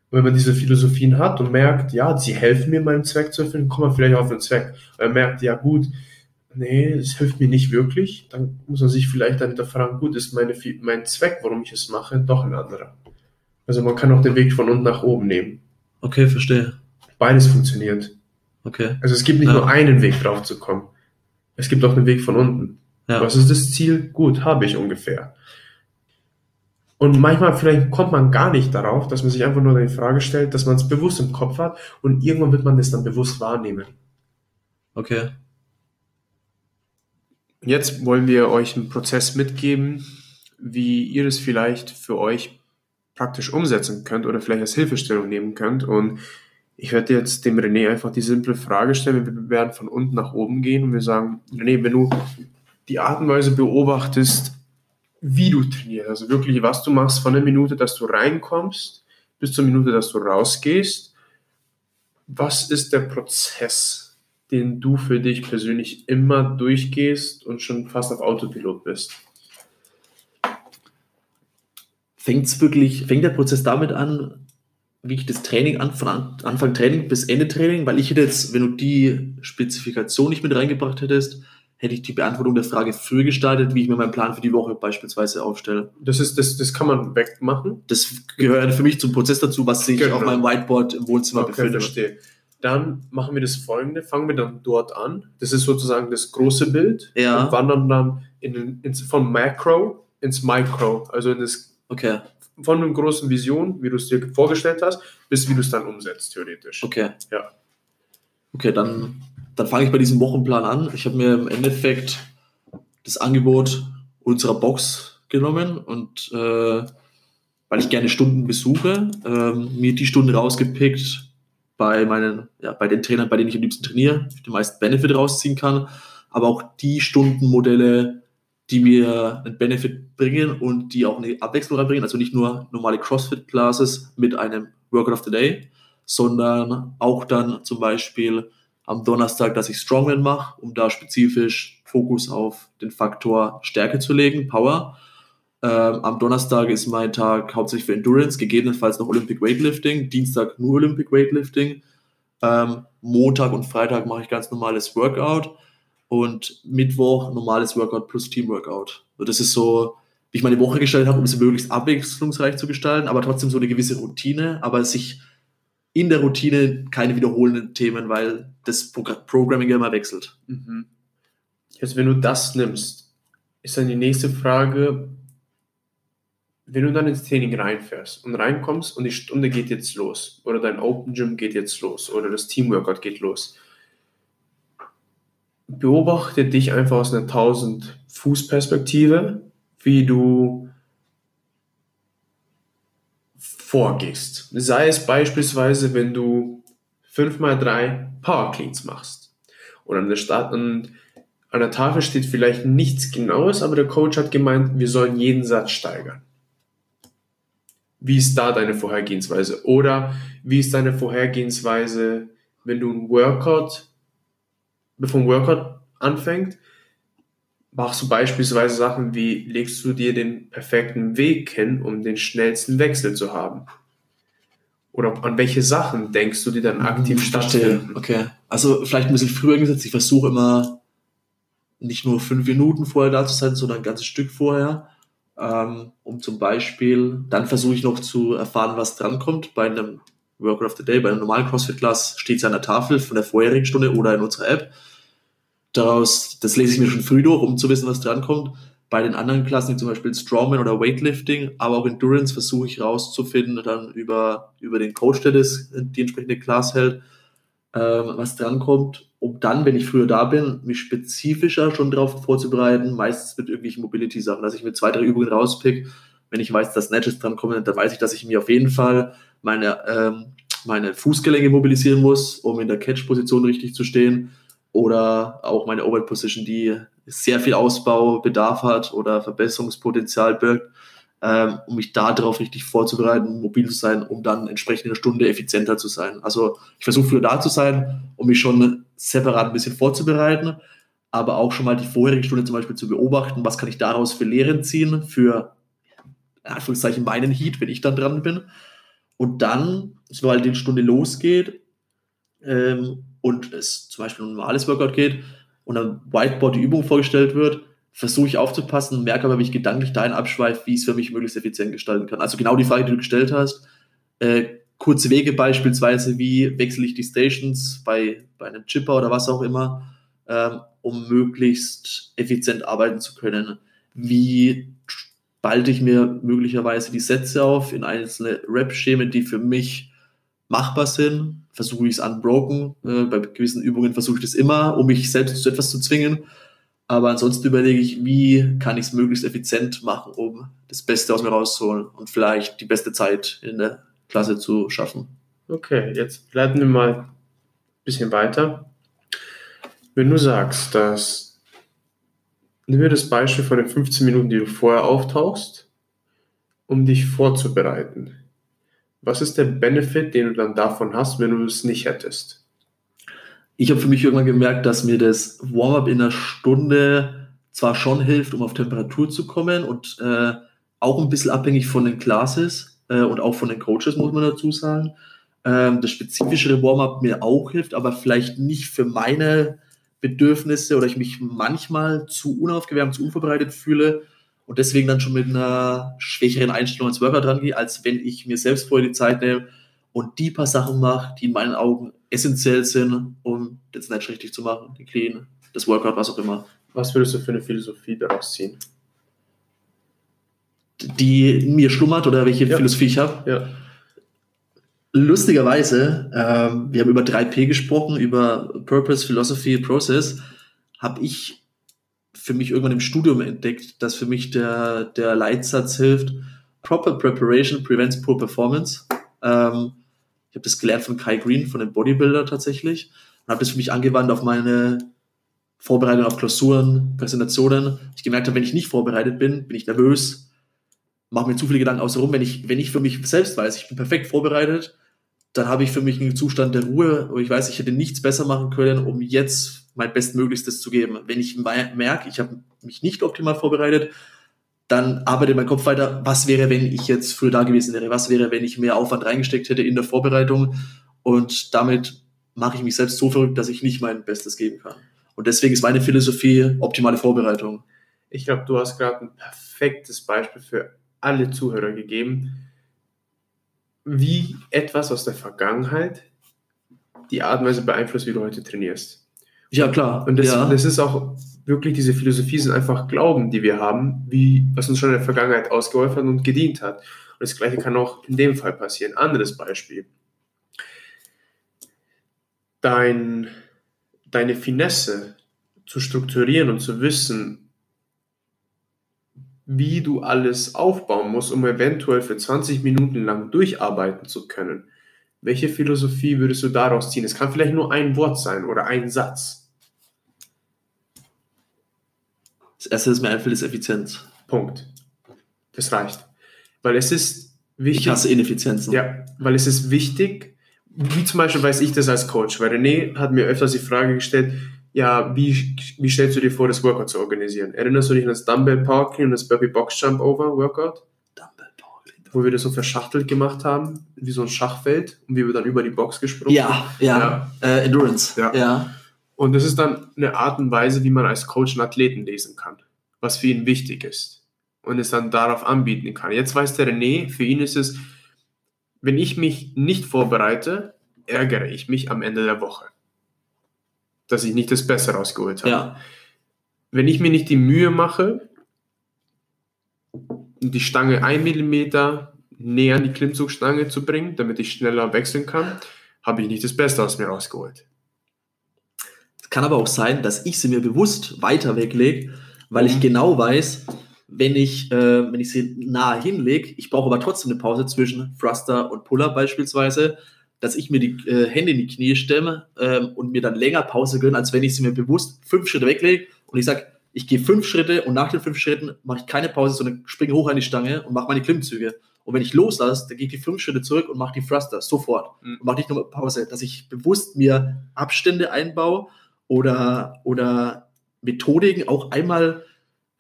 Und wenn man diese Philosophien hat und merkt, ja, sie helfen mir, meinem Zweck zu erfüllen, kommt man vielleicht auf den Zweck. Und man merkt, ja gut, nee, es hilft mir nicht wirklich, dann muss man sich vielleicht dann hinterfragen, gut, ist meine, mein Zweck, warum ich es mache, doch ein anderer. Also man kann auch den Weg von unten nach oben nehmen. Okay, verstehe. Beides funktioniert. Okay. Also es gibt nicht Ja. nur einen Weg drauf zu kommen. Es gibt auch den Weg von unten. Ja. Was ist das Ziel? Gut, habe ich ungefähr. Und manchmal vielleicht kommt man gar nicht darauf, dass man sich einfach nur die Frage stellt, dass man es bewusst im Kopf hat und irgendwann wird man das dann bewusst wahrnehmen. Okay. Jetzt wollen wir euch einen Prozess mitgeben, wie ihr es vielleicht für euch praktisch umsetzen könnt oder vielleicht als Hilfestellung nehmen könnt. Und ich werde jetzt dem René einfach die simple Frage stellen. Wir werden von unten nach oben gehen und wir sagen, René, wenn du die Art und Weise beobachtest, wie du trainierst, also wirklich, was du machst von der Minute, dass du reinkommst, bis zur Minute, dass du rausgehst, was ist der Prozess, den du für dich persönlich immer durchgehst und schon fast auf Autopilot bist? Fängt's wirklich, fängt der Prozess damit an, wie ich das Training an, von Anfang Training bis Ende Training, weil ich hätte jetzt, wenn du die Spezifikation nicht mit reingebracht hättest, hätte ich die Beantwortung der Frage früher gestaltet, wie ich mir meinen Plan für die Woche beispielsweise aufstelle. Das, ist, das, das kann man wegmachen. Das gehört für mich zum Prozess dazu, was sich Genau. auf meinem Whiteboard im Wohnzimmer Okay, befindet. verstehe. Dann machen wir das folgende, fangen wir dann dort an. Das ist sozusagen das große Bild Ja. und wandern dann in, ins, von Macro ins Micro, also in das, Okay, von einer großen Vision, wie du es dir vorgestellt hast, bis wie du es dann umsetzt, theoretisch. okay. Ja. Okay, dann, dann fange ich bei diesem Wochenplan an. Ich habe mir im Endeffekt das Angebot unserer Box genommen und äh, weil ich gerne Stunden besuche, ähm, mir die Stunden rausgepickt bei meinen, ja, bei den Trainern, bei denen ich am liebsten trainiere, den meisten Benefit rausziehen kann, aber auch die Stundenmodelle, die mir einen Benefit bringen und die auch eine Abwechslung reinbringen, also nicht nur normale CrossFit-Classes mit einem Workout of the Day, sondern auch dann zum Beispiel am Donnerstag, dass ich Strongman mache, um da spezifisch Fokus auf den Faktor Stärke zu legen, Power. Ähm, am Donnerstag ist mein Tag hauptsächlich für Endurance, gegebenenfalls noch Olympic Weightlifting, Dienstag nur Olympic Weightlifting. Ähm, Montag und Freitag mache ich ganz normales Workout und Mittwoch normales Workout plus Teamworkout. Also das ist so, wie ich meine Woche gestaltet habe, um sie möglichst abwechslungsreich zu gestalten, aber trotzdem so eine gewisse Routine, aber sich in der Routine keine wiederholenden Themen, weil das Progr Programming ja immer wechselt. Mhm. Jetzt, wenn du das nimmst, ist dann die nächste Frage, wenn du dann ins Training reinfährst und reinkommst und die Stunde geht jetzt los oder dein Open Gym geht jetzt los oder das Teamworkout geht los, beobachte dich einfach aus einer 1000 Fuß Perspektive, wie du vorgehst. Sei es beispielsweise, wenn du 5x3 Power Cleans machst. Und an der, Start, an, an der Tafel steht vielleicht nichts Genaues, aber der Coach hat gemeint, wir sollen jeden Satz steigern. Wie ist da deine Vorhergehensweise? Oder wie ist deine Vorhergehensweise, wenn du ein Workout, bevor ein Workout anfängt, machst du beispielsweise Sachen wie, legst du dir den perfekten Weg hin, um den schnellsten Wechsel zu haben? Oder an welche Sachen denkst du, die dann aktiv Hm, stattfinden? Okay. Also vielleicht ein bisschen früher gesetzt. Ich versuche immer nicht nur fünf Minuten vorher da zu sein, sondern ein ganzes Stück vorher. Ähm, um zum Beispiel, dann versuche ich noch zu erfahren, was drankommt. Bei einem Workout of the Day, bei einem normalen CrossFit-Class steht es an der Tafel von der vorherigen Stunde oder in unserer App. Daraus, das lese ich mir schon früh durch, um zu wissen, was drankommt. Bei den anderen Klassen, wie zum Beispiel Strongman oder Weightlifting, aber auch Endurance, versuche ich rauszufinden, dann über, über den Coach, der das, die entsprechende Class hält, ähm, was drankommt, um dann, wenn ich früher da bin, mich spezifischer schon darauf vorzubereiten, meistens mit irgendwelchen Mobility-Sachen, dass ich mir zwei, drei Übungen rauspick. Wenn ich weiß, dass Snatches drankommen, dann weiß ich, dass ich mir auf jeden Fall meine, ähm, meine Fußgelenke mobilisieren muss, um in der Catch-Position richtig zu stehen. Oder auch meine Overhead-Position, die sehr viel Ausbaubedarf hat oder Verbesserungspotenzial birgt, ähm, um mich darauf richtig vorzubereiten, mobil zu sein, um dann entsprechend in der Stunde effizienter zu sein. Also ich versuche früher da zu sein, um mich schon separat ein bisschen vorzubereiten, aber auch schon mal die vorherige Stunde zum Beispiel zu beobachten, was kann ich daraus für Lehren ziehen, für in Anführungszeichen meinen Heat, wenn ich dann dran bin. Und dann, sobald die Stunde losgeht ähm, und es zum Beispiel um ein normales Workout geht und dann Whiteboard die Übung vorgestellt wird, versuche ich aufzupassen, merke aber, wie ich gedanklich dahin abschweife, wie ich es für mich möglichst effizient gestalten kann. Also genau die Frage, die du gestellt hast. Äh, kurze Wege beispielsweise, wie wechsle ich die Stations bei, bei einem Chipper oder was auch immer, ähm, um möglichst effizient arbeiten zu können. Wie balte ich mir möglicherweise die Sätze auf in einzelne Rap-Schemen, die für mich machbar sind. Versuche ich es unbroken. Äh, bei gewissen Übungen versuche ich das immer, um mich selbst zu etwas zu zwingen. Aber ansonsten überlege ich, wie kann ich es möglichst effizient machen, um das Beste aus mir rauszuholen und vielleicht die beste Zeit in der Klasse zu schaffen. Okay, jetzt bleiben wir mal ein bisschen weiter. Wenn du sagst, dass, nehmen wir das Beispiel von den 15 Minuten, die du vorher auftauchst, um dich vorzubereiten. Was ist der Benefit, den du dann davon hast, wenn du es nicht hättest? Ich habe für mich irgendwann gemerkt, dass mir das Warm-up in einer Stunde zwar schon hilft, um auf Temperatur zu kommen und äh, auch ein bisschen abhängig von den Classes äh, und auch von den Coaches, muss man dazu sagen. Ähm, das spezifischere Warm-up mir auch hilft, aber vielleicht nicht für meine Bedürfnisse oder ich mich manchmal zu unaufgewärmt, zu unvorbereitet fühle und deswegen dann schon mit einer schwächeren Einstellung ans Workout rangehe, als wenn ich mir selbst vorher die Zeit nehme und die paar Sachen mache, die in meinen Augen essentiell sind, um das Snatch richtig zu machen, die Clean, das Workout, was auch immer. Was würdest du für eine Philosophie daraus ziehen? Die in mir schlummert oder welche Ja. Philosophie ich habe. Ja. Lustigerweise, ähm, wir haben über 3P gesprochen, über Purpose, Philosophy, Process, habe ich für mich irgendwann im Studium entdeckt, dass für mich der, der Leitsatz hilft, Proper Preparation prevents poor performance. Ähm, ich habe das gelernt von Kai Green, von dem Bodybuilder tatsächlich, und habe das für mich angewandt auf meine Vorbereitung auf Klausuren, Präsentationen. Ich gemerkt habe, wenn ich nicht vorbereitet bin, bin ich nervös, mache mir zu viele Gedanken außenrum. Wenn ich, wenn ich für mich selbst weiß, ich bin perfekt vorbereitet, dann habe ich für mich einen Zustand der Ruhe, wo ich weiß, ich hätte nichts besser machen können, um jetzt mein Bestmöglichstes zu geben. Wenn ich me- merke, ich habe mich nicht optimal vorbereitet, dann arbeitet mein Kopf weiter, was wäre, wenn ich jetzt früher da gewesen wäre, was wäre, wenn ich mehr Aufwand reingesteckt hätte in der Vorbereitung und damit mache ich mich selbst so verrückt, dass ich nicht mein Bestes geben kann. Und deswegen ist meine Philosophie optimale Vorbereitung. Ich glaube, du hast gerade ein perfektes Beispiel für alle Zuhörer gegeben, wie etwas aus der Vergangenheit die Art und Weise beeinflusst, wie du heute trainierst. Ja, klar. Und das, ja. das ist auch wirklich, diese Philosophie sind einfach Glauben, die wir haben, wie, was uns schon in der Vergangenheit ausgeholfen und gedient hat. Und das Gleiche kann auch in dem Fall passieren. Anderes Beispiel. Dein, deine Finesse zu strukturieren und zu wissen, wie du alles aufbauen musst, um eventuell für 20 Minuten lang durcharbeiten zu können. Welche Philosophie würdest du daraus ziehen? Es kann vielleicht nur ein Wort sein oder ein Satz. Das erste, das mir einfällt, ist Effizienz. Punkt. Das reicht. Weil es ist wichtig. Ich hasse Ineffizienzen. Ja, weil es ist wichtig, wie zum Beispiel weiß ich das als Coach, weil René hat mir öfters die Frage gestellt, ja, wie, wie stellst du dir vor, das Workout zu organisieren? Erinnerst du dich an das Dumbbell Power Clean und das Burpee Box Jump Over Workout? Dumbbell Power Clean. Wo wir das so verschachtelt gemacht haben, wie so ein Schachfeld und wie wir dann über die Box gesprungen Ja, ja. Äh, Endurance. Ja. ja. Und das ist dann eine Art und Weise, wie man als Coach einen Athleten lesen kann, was für ihn wichtig ist und es dann darauf anbieten kann. Jetzt weiß der René, für ihn ist es, wenn ich mich nicht vorbereite, ärgere ich mich am Ende der Woche, dass ich nicht das Beste rausgeholt habe. Ja. Wenn ich mir nicht die Mühe mache, die Stange ein Millimeter näher an die Klimmzugstange zu bringen, damit ich schneller wechseln kann, habe ich nicht das Beste aus mir rausgeholt. Es kann aber auch sein, dass ich sie mir bewusst weiter weglege, weil ich Mhm. genau weiß, wenn ich, äh, wenn ich sie nahe hinlege, ich brauche aber trotzdem eine Pause zwischen Thruster und Puller beispielsweise, dass ich mir die äh, Hände in die Knie stemme ähm, und mir dann länger Pause gönne, als wenn ich sie mir bewusst fünf Schritte weglege und ich sage, ich gehe fünf Schritte und nach den fünf Schritten mache ich keine Pause, sondern springe hoch an die Stange und mache meine Klimmzüge. Und wenn ich loslasse, dann gehe ich die fünf Schritte zurück und mache die Thruster sofort. Mhm. Und mache nicht nur Pause, dass ich bewusst mir Abstände einbaue oder, oder Methodiken auch einmal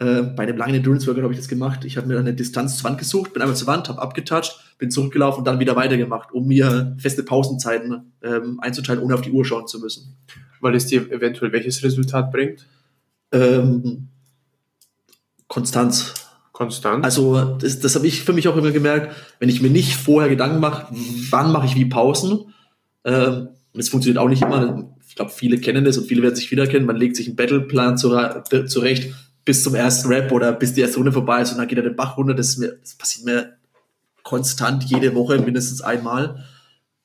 äh, bei dem langen Endurance Workout habe ich das gemacht. Ich habe mir eine Distanz zur Wand gesucht, bin einmal zur Wand, habe abgetatscht, bin zurückgelaufen und dann wieder weitergemacht, um mir feste Pausenzeiten ähm, einzuteilen, ohne auf die Uhr schauen zu müssen. Weil es dir eventuell welches Resultat bringt? Ähm, Konstanz. Konstant. Also das, das habe ich für mich auch immer gemerkt, wenn ich mir nicht vorher Gedanken mache, wann mache ich wie Pausen. Ähm, es funktioniert auch nicht immer. Ich glaube, viele kennen das und viele werden sich wiedererkennen. Man legt sich einen Battleplan zure- zurecht bis zum ersten Rap oder bis die erste Runde vorbei ist und dann geht er den Bach runter. Das, mir, das passiert mir konstant jede Woche mindestens einmal.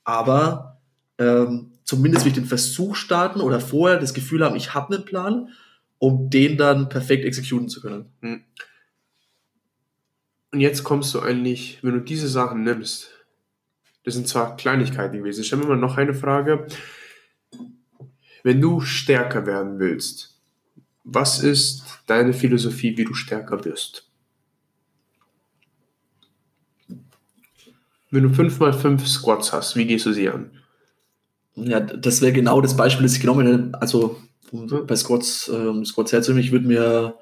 Aber ähm, zumindest will ich den Versuch starten oder vorher das Gefühl haben, ich habe einen Plan, um den dann perfekt exekutieren zu können. Und jetzt kommst du eigentlich, wenn du diese Sachen nimmst, das sind zwar Kleinigkeiten gewesen, stell mir mal noch eine Frage. Wenn du stärker werden willst, was ist deine Philosophie, wie du stärker wirst? Wenn du 5x5 Squats hast, wie gehst du sie an? Ja, das wäre genau das Beispiel, das ich genommen hätte. Also bei Squats, ähm, Squats herzunehmen, ich würde mir,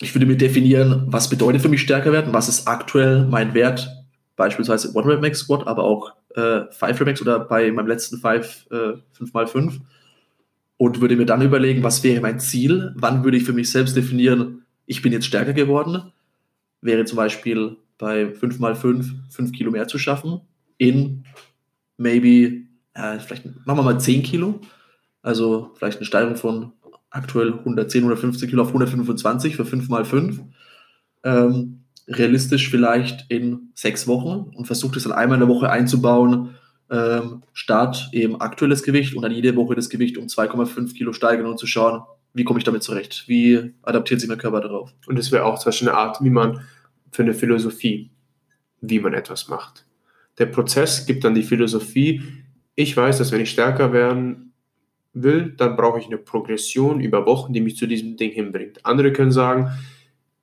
ich würde mir definieren, was bedeutet für mich stärker werden, was ist aktuell mein Wert, beispielsweise One Rep Max Squat, aber auch äh, Five Rep Max oder bei meinem letzten Five äh, 5x5 und würde mir dann überlegen, was wäre mein Ziel, wann würde ich für mich selbst definieren, ich bin jetzt stärker geworden, wäre zum Beispiel bei 5x5 5 Kilo mehr zu schaffen, in maybe, äh, vielleicht machen wir mal 10 Kilo, also vielleicht eine Steigerung von aktuell 110, 115 Kilo auf 125 für 5x5. Ähm, realistisch vielleicht in sechs Wochen und versucht es dann einmal in der Woche einzubauen. Ähm, Start eben aktuelles Gewicht und dann jede Woche das Gewicht um 2,5 Kilo steigern und zu schauen, wie komme ich damit zurecht? Wie adaptiert sich mein Körper darauf? Und das wäre auch zum Beispiel eine Art, wie man für eine Philosophie, wie man etwas macht. Der Prozess gibt dann die Philosophie. Ich weiß, dass wenn ich stärker werden will, dann brauche ich eine Progression über Wochen, die mich zu diesem Ding hinbringt. Andere können sagen,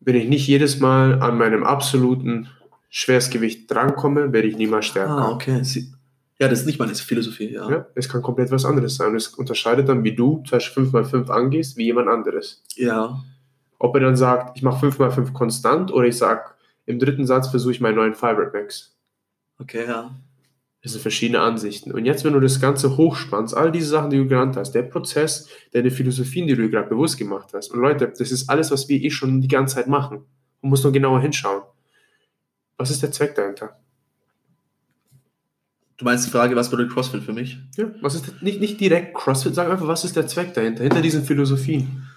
wenn ich nicht jedes Mal an meinem absoluten Schwerstgewicht drankomme, werde ich niemals stärker. Ah, okay. Sie ja, das ist nicht meine Philosophie, ja. Ja, es kann komplett was anderes sein. Und es unterscheidet dann, wie du zum Beispiel 5x5 angehst, wie jemand anderes. Ja, Ob er dann sagt, ich mache 5x5 konstant oder ich sage, im dritten Satz versuche ich meinen neuen Five Max. okay, ja. Das sind verschiedene Ansichten. Und jetzt, wenn du das Ganze hochspannst, all diese Sachen, die du genannt hast, der Prozess, deine Philosophien, die du dir gerade bewusst gemacht hast. Und Leute, das ist alles, was wir eh schon die ganze Zeit machen. Man muss nur genauer hinschauen. Was ist der Zweck dahinter? Du meinst die Frage, was bedeutet CrossFit für mich? Ja, was ist nicht, nicht direkt CrossFit, sag einfach, was ist der Zweck dahinter, hinter diesen Philosophien?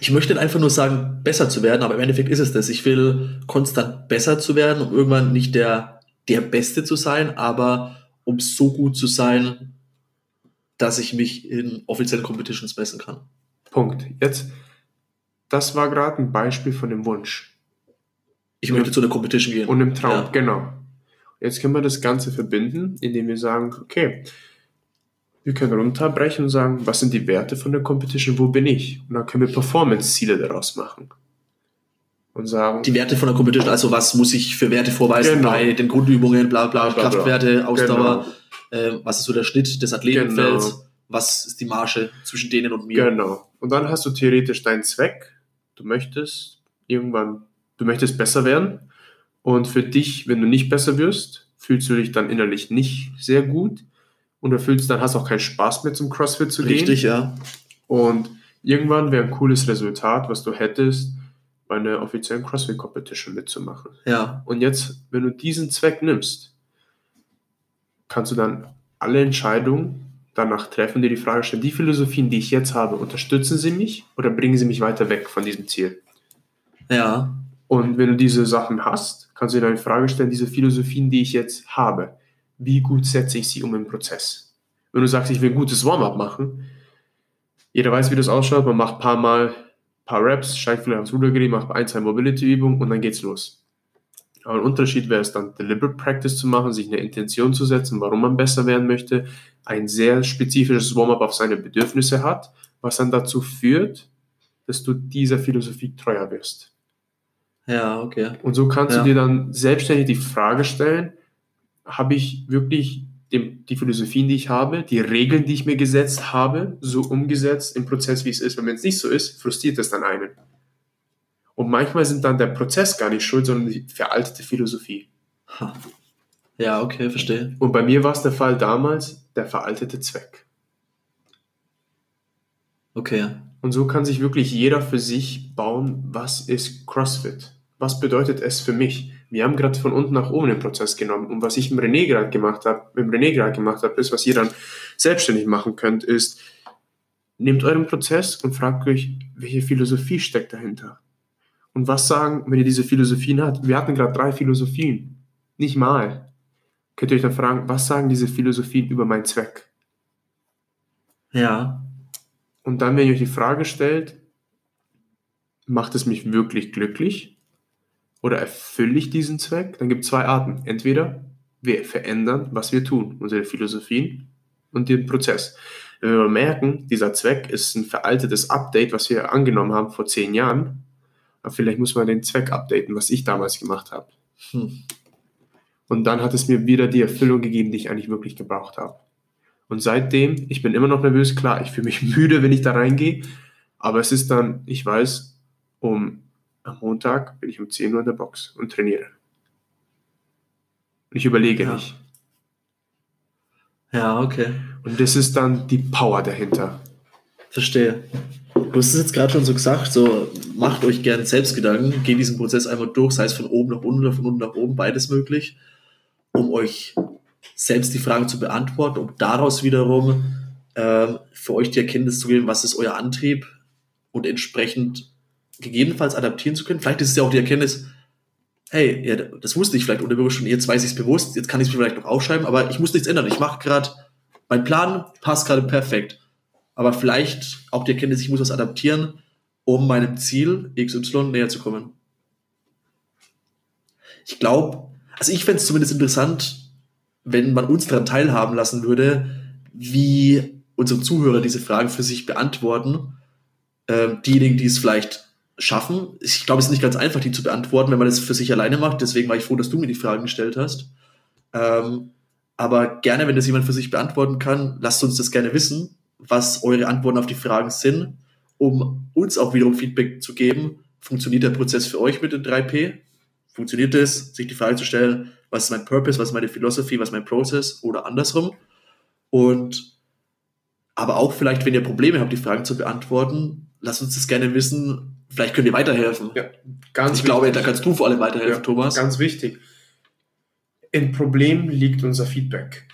Ich möchte einfach nur sagen, besser zu werden, aber im Endeffekt ist es das. Ich will konstant besser zu werden, um irgendwann nicht der, der Beste zu sein, aber um so gut zu sein, dass ich mich in offiziellen Competitions messen kann. Punkt. Jetzt, das war gerade ein Beispiel von dem Wunsch. Ich möchte zu einer Competition gehen. Und im Traum, Ja. genau. Jetzt können wir das Ganze verbinden, indem wir sagen, okay, wir können runterbrechen und sagen, was sind die Werte von der Competition, wo bin ich? Und dann können wir Performance-Ziele daraus machen. und sagen. Die Werte von der Competition, also was muss ich für Werte vorweisen Genau. bei den Grundübungen, bla bla, Bla, bla, bla. Kraftwerte, Ausdauer, Genau. äh, was ist so der Schnitt des Athletenfelds, Genau. was ist die Marge zwischen denen und mir. Genau. Und dann hast du theoretisch deinen Zweck. Du möchtest irgendwann, du möchtest besser werden. Und für dich, wenn du nicht besser wirst, fühlst du dich dann innerlich nicht sehr gut. Und du fühlst, dann hast auch keinen Spaß mehr zum CrossFit zu gehen. Richtig, ja. Und irgendwann wäre ein cooles Resultat, was du hättest, bei einer offiziellen CrossFit-Competition mitzumachen. Ja, Und jetzt, wenn du diesen Zweck nimmst, kannst du dann alle Entscheidungen danach treffen, dir die Frage stellen, die Philosophien, die ich jetzt habe, unterstützen sie mich oder bringen sie mich weiter weg von diesem Ziel? ja, Und wenn du diese Sachen hast, kannst du dir die Frage stellen, diese Philosophien, die ich jetzt habe, wie gut setze ich sie um im Prozess? Wenn du sagst, ich will ein gutes Warm-up machen, jeder weiß, wie das ausschaut, man macht ein paar Mal, paar Reps, steigt vielleicht aufs Rudergerät, macht ein, zwei Mobility-Übungen und dann geht's los. Aber ein Unterschied wäre es dann, Deliberate Practice zu machen, sich eine Intention zu setzen, warum man besser werden möchte, ein sehr spezifisches Warm-up auf seine Bedürfnisse hat, was dann dazu führt, dass du dieser Philosophie treuer wirst. Ja, okay. Und so kannst Ja. du dir dann selbstständig die Frage stellen, habe ich wirklich dem, die Philosophien, die ich habe, die Regeln, die ich mir gesetzt habe, so umgesetzt im Prozess, wie es ist. Und wenn es nicht so ist, frustriert es dann einen. Und manchmal sind dann der Prozess gar nicht schuld, sondern die veraltete Philosophie. Ja, okay, verstehe. Und bei mir war es der Fall damals, der veraltete Zweck. Okay. Und so kann sich wirklich jeder für sich bauen, was ist CrossFit? Was bedeutet es für mich? Wir haben gerade von unten nach oben den Prozess genommen. Und was ich im René gerade gemacht habe, dem René gerade gemacht habe, ist, was ihr dann selbstständig machen könnt, ist, nehmt euren Prozess und fragt euch, welche Philosophie steckt dahinter? Und was sagen, wenn ihr diese Philosophien habt? Wir hatten gerade drei Philosophien. Nicht mal. Könnt ihr euch dann fragen, was sagen diese Philosophien über meinen Zweck? Ja, Und dann, wenn ihr euch die Frage stellt, macht es mich wirklich glücklich oder erfülle ich diesen Zweck, dann gibt es zwei Arten. Entweder wir verändern, was wir tun, unsere Philosophien und den Prozess. Wenn wir merken, dieser Zweck ist ein veraltetes Update, was wir angenommen haben vor zehn Jahren, aber vielleicht muss man den Zweck updaten, was ich damals gemacht habe. hm. Und dann hat es mir wieder die Erfüllung gegeben, die ich eigentlich wirklich gebraucht habe. Und seitdem, ich bin immer noch nervös, klar, ich fühle mich (laughs) müde, wenn ich da reingehe, aber es ist dann, ich weiß, um am Montag bin ich um 10 Uhr in der Box und trainiere. Und ich überlege Ja. nicht. ja, okay. Und das ist dann die Power dahinter. Verstehe. Du hast es jetzt gerade schon so gesagt, so macht euch gern Selbstgedanken, geht diesen Prozess einmal durch, sei es von oben nach unten oder von unten nach oben, beides möglich, um euch selbst die Fragen zu beantworten, um daraus wiederum ähm, für euch die Erkenntnis zu geben, was ist euer Antrieb und entsprechend gegebenenfalls adaptieren zu können. Vielleicht ist es ja auch die Erkenntnis, hey, ja, das wusste ich vielleicht unterbewusst schon, jetzt weiß ich es bewusst, jetzt kann ich es mir vielleicht noch aufschreiben, aber ich muss nichts ändern. Ich mache gerade, mein Plan passt gerade perfekt. Aber vielleicht auch die Erkenntnis, ich muss was adaptieren, um meinem Ziel XY näher zu kommen. Ich glaube, also ich fände es zumindest interessant, wenn man uns daran teilhaben lassen würde, wie unsere Zuhörer diese Fragen für sich beantworten. Ähm, diejenigen, die es vielleicht schaffen. Ich glaube, es ist nicht ganz einfach, die zu beantworten, wenn man das für sich alleine macht. Deswegen war ich froh, dass du mir die Fragen gestellt hast. Ähm, aber gerne, wenn das jemand für sich beantworten kann, lasst uns das gerne wissen, was eure Antworten auf die Fragen sind, um uns auch wiederum Feedback zu geben. Funktioniert der Prozess für euch mit den 3P? Funktioniert es, sich die Frage zu stellen, was ist mein Purpose, was ist meine Philosophie, was ist mein Process oder andersrum? Und aber auch vielleicht, wenn ihr Probleme habt, die Fragen zu beantworten, lasst uns das gerne wissen. Vielleicht könnt ihr weiterhelfen. Ja, ganz ich glaube, wichtig. da kannst du vor allem weiterhelfen, Ja, Thomas. Ganz wichtig. Im Problem liegt unser Feedback.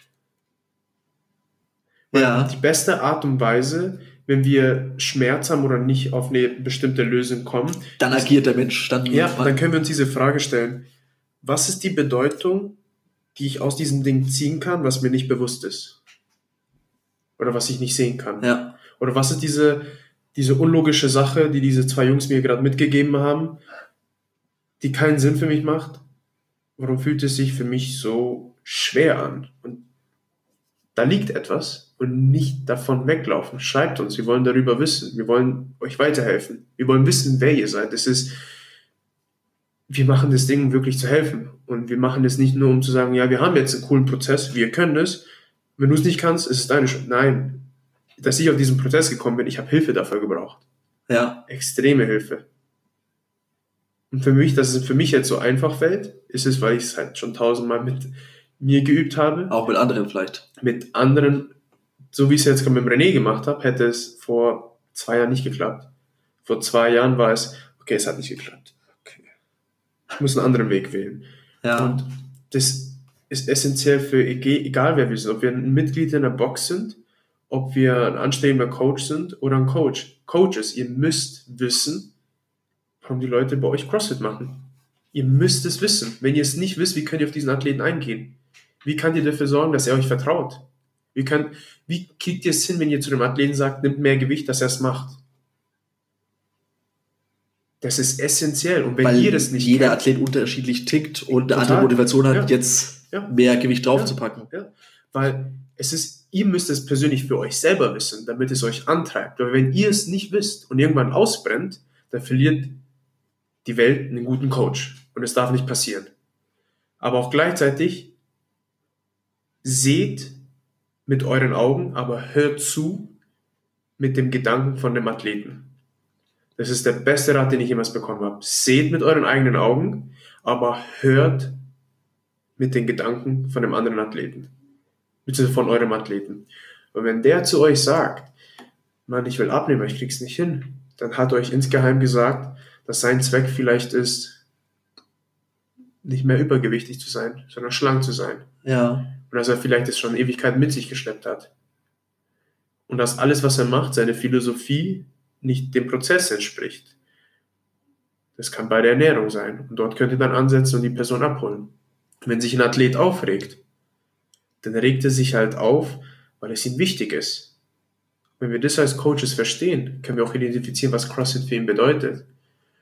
Weil Ja. Die beste Art und Weise, wenn wir Schmerz haben oder nicht auf eine bestimmte Lösung kommen, Dann agiert der Mensch. Dann, ja, dann können wir uns diese Frage stellen. Was ist die Bedeutung, die ich aus diesem Ding ziehen kann, was mir nicht bewusst ist? Oder was ich nicht sehen kann? ja. Oder was ist diese, diese unlogische Sache, die diese zwei Jungs mir gerade mitgegeben haben, die keinen Sinn für mich macht? Warum fühlt es sich für mich so schwer an? Und da liegt etwas und nicht davon weglaufen. Schreibt uns, wir wollen darüber wissen. Wir wollen euch weiterhelfen. Wir wollen wissen, wer ihr seid. Es ist wir machen das Ding, um wirklich zu helfen. Und wir machen das nicht nur, um zu sagen, ja, wir haben jetzt einen coolen Prozess, wir können es. Wenn du es nicht kannst, ist es deine Schuld. Nein, dass ich auf diesen Prozess gekommen bin, ich habe Hilfe dafür gebraucht. Ja. Extreme Hilfe. Und für mich, dass es für mich jetzt so einfach fällt, ist es, weil ich es halt schon tausendmal mit mir geübt habe. Auch mit anderen vielleicht. Mit anderen, so wie ich es jetzt gerade mit René gemacht habe, hätte es vor zwei Jahren nicht geklappt. Vor zwei Jahren war es, okay, es hat nicht geklappt. Ich muss einen anderen Weg wählen. Ja. Und das ist essentiell für egal wer wir sind, ob wir ein Mitglied in der Box sind, ob wir ein anstrebender Coach sind oder ein Coach. Coaches, ihr müsst wissen, warum die Leute bei euch CrossFit machen. Ihr müsst es wissen. Wenn ihr es nicht wisst, wie könnt ihr auf diesen Athleten eingehen? Wie könnt ihr dafür sorgen, dass er euch vertraut? Wie, könnt, wie kriegt ihr es hin, wenn ihr zu dem Athleten sagt, nimmt mehr Gewicht, dass er es macht? Das ist essentiell. Und wenn Weil ihr das nicht jeder kennt- Athlet unterschiedlich tickt und eine andere Motivation hat, Ja. jetzt Ja. mehr Gewicht draufzupacken. Ja, weil es ist, ihr müsst es persönlich für euch selber wissen, damit es euch antreibt. Aber wenn ihr es nicht wisst und irgendwann ausbrennt, dann verliert die Welt einen guten Coach. Und es darf nicht passieren. Aber auch gleichzeitig seht mit euren Augen, aber hört zu mit dem Gedanken von dem Athleten. Das ist der beste Rat, den ich jemals bekommen habe. Seht mit euren eigenen Augen, aber hört mit den Gedanken von dem anderen Athleten. Beziehungsweise von eurem Athleten. Und wenn der zu euch sagt, Mann, ich will abnehmen, ich krieg's nicht hin, dann hat euch insgeheim gesagt, dass sein Zweck vielleicht ist, nicht mehr übergewichtig zu sein, sondern schlank zu sein. Ja. Und dass er vielleicht es schon Ewigkeit mit sich geschleppt hat. Und dass alles, was er macht, seine Philosophie nicht dem Prozess entspricht. Das kann bei der Ernährung sein. Und dort könnt ihr dann ansetzen und die Person abholen. Wenn sich ein Athlet aufregt, dann regt er sich halt auf, weil es ihm wichtig ist. Wenn wir das als Coaches verstehen, können wir auch identifizieren, was CrossFit für ihn bedeutet.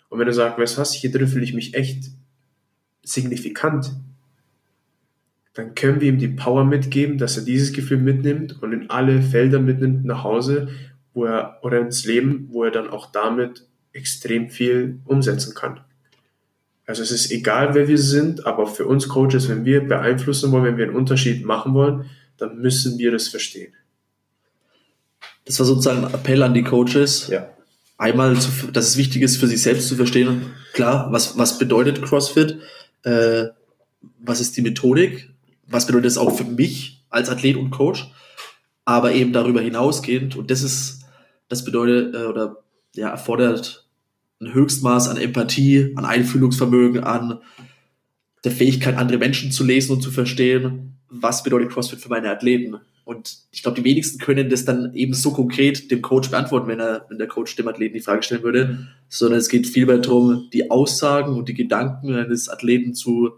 Und wenn er sagt, weißt du was, hier drin fühle ich mich echt signifikant, dann können wir ihm die Power mitgeben, dass er dieses Gefühl mitnimmt und in alle Felder mitnimmt nach Hause, wo er oder ins Leben, wo er dann auch damit extrem viel umsetzen kann. Also es ist egal, wer wir sind, aber für uns Coaches, wenn wir beeinflussen wollen, wenn wir einen Unterschied machen wollen, dann müssen wir das verstehen. Das war sozusagen ein Appell an die Coaches. Ja. Einmal, zu, dass es wichtig ist, für sich selbst zu verstehen, klar, was, was bedeutet CrossFit, äh, was ist die Methodik, was bedeutet es auch für mich als Athlet und Coach, aber eben darüber hinausgehend, und das ist, das bedeutet, äh, oder ja, erfordert ein Höchstmaß an Empathie, an Einfühlungsvermögen, an der Fähigkeit, andere Menschen zu lesen und zu verstehen, was bedeutet CrossFit für meine Athleten. Und ich glaube, die wenigsten können das dann eben so konkret dem Coach beantworten, wenn er, wenn der Coach dem Athleten die Frage stellen würde, sondern es geht vielmehr darum, die Aussagen und die Gedanken eines Athleten zu,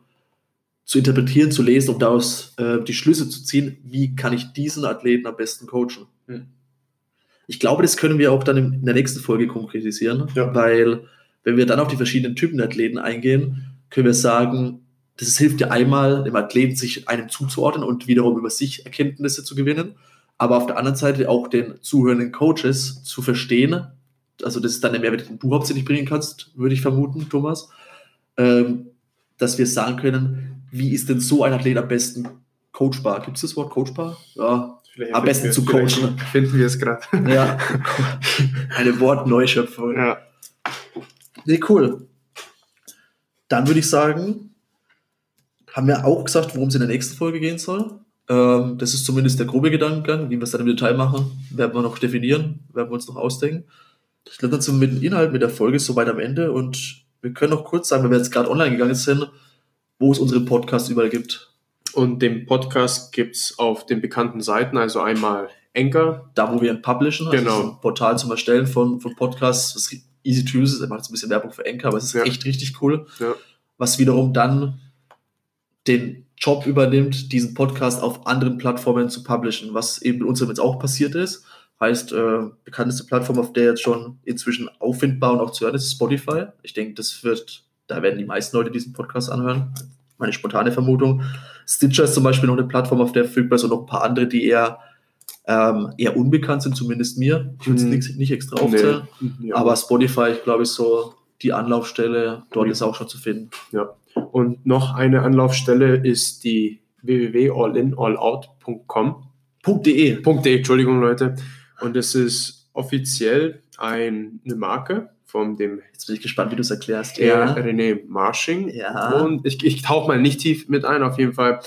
zu interpretieren, zu lesen, um daraus äh, die Schlüsse zu ziehen, wie kann ich diesen Athleten am besten coachen. Hm. Ich glaube, das können wir auch dann in der nächsten Folge konkretisieren, Ja. weil wenn wir dann auf die verschiedenen Typen Athleten eingehen, können wir sagen, das hilft ja einmal dem Athleten, sich einem zuzuordnen und wiederum über sich Erkenntnisse zu gewinnen, aber auf der anderen Seite auch den zuhörenden Coaches zu verstehen. Also das ist dann der Mehrwert, den du hauptsächlich bringen kannst, würde ich vermuten, Thomas, ähm, dass wir sagen können, wie ist denn so ein Athlet am besten coachbar? Gibt es das Wort coachbar? Ja, Vielleicht Am besten zu coachen. Finden wir es gerade. (laughs) ja. (laughs) eine Wortneuschöpfung. Ja. Nee, cool. Dann würde ich sagen, haben wir auch gesagt, worum es in der nächsten Folge gehen soll. Ähm, das ist zumindest der grobe Gedankengang. Wie wir es dann im Detail machen, werden wir noch definieren, werden wir uns noch ausdenken. Ich glaube, dann sind wir mit dem Inhalt, mit der Folge soweit am Ende und wir können noch kurz sagen, wenn wir jetzt gerade online gegangen sind, wo es unsere Podcasts überall gibt. Und den Podcast gibt's auf den bekannten Seiten, also einmal Anchor, Da, wo wir ihn publishen, also Genau. ein Portal zum Erstellen von, von Podcasts, was easy to use ist. Er macht jetzt ein bisschen Werbung für Anchor, aber es ist Ja. echt richtig cool. Ja. Was wiederum dann den Job übernimmt, diesen Podcast auf anderen Plattformen zu publishen, was eben bei uns jetzt auch passiert ist. Heißt, äh, bekannteste Plattform, auf der jetzt schon inzwischen auffindbar und auch zu hören ist, ist Spotify. Ich denke, das wird, da werden die meisten Leute diesen Podcast anhören. Meine spontane Vermutung. Stitcher ist zum Beispiel noch eine Plattform, auf der verfügbar ist und noch ein paar andere, die eher, ähm, eher unbekannt sind, zumindest mir. Ich würde es Mhm. nicht, nicht extra aufzählen. Nee. Aber Spotify, ich glaube, ist so die Anlaufstelle. Dort ist auch schon zu finden. Ja. Und noch eine Anlaufstelle ist die www.allinallout.com. .de. .de, Entschuldigung Leute. Und es ist offiziell ein, eine Marke von dem Jetzt bin ich gespannt, wie du es erklärst. ja. René Marshing. Ja. Und ich, ich tauche mal nicht tief mit ein, auf jeden Fall.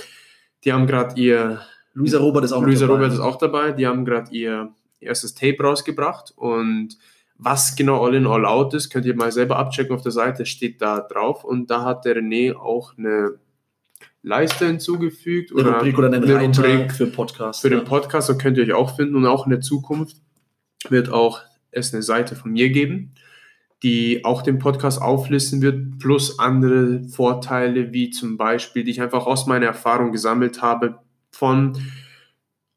Die haben gerade ihr Luisa Robert ist auch Luisa dabei. Robert ist auch dabei. Die haben gerade ihr erstes Tape rausgebracht und was genau All in All Out ist, könnt ihr mal selber abchecken auf der Seite, steht da drauf und da hat der René auch eine Leiste hinzugefügt Eine oder Rubrik oder einen eine Reiter Rubrik für Podcast. für den ja. Podcast, da könnt ihr euch auch finden und auch in der Zukunft wird auch es eine Seite von mir geben, die auch den Podcast auflisten wird, plus andere Vorteile, wie zum Beispiel, die ich einfach aus meiner Erfahrung gesammelt habe, von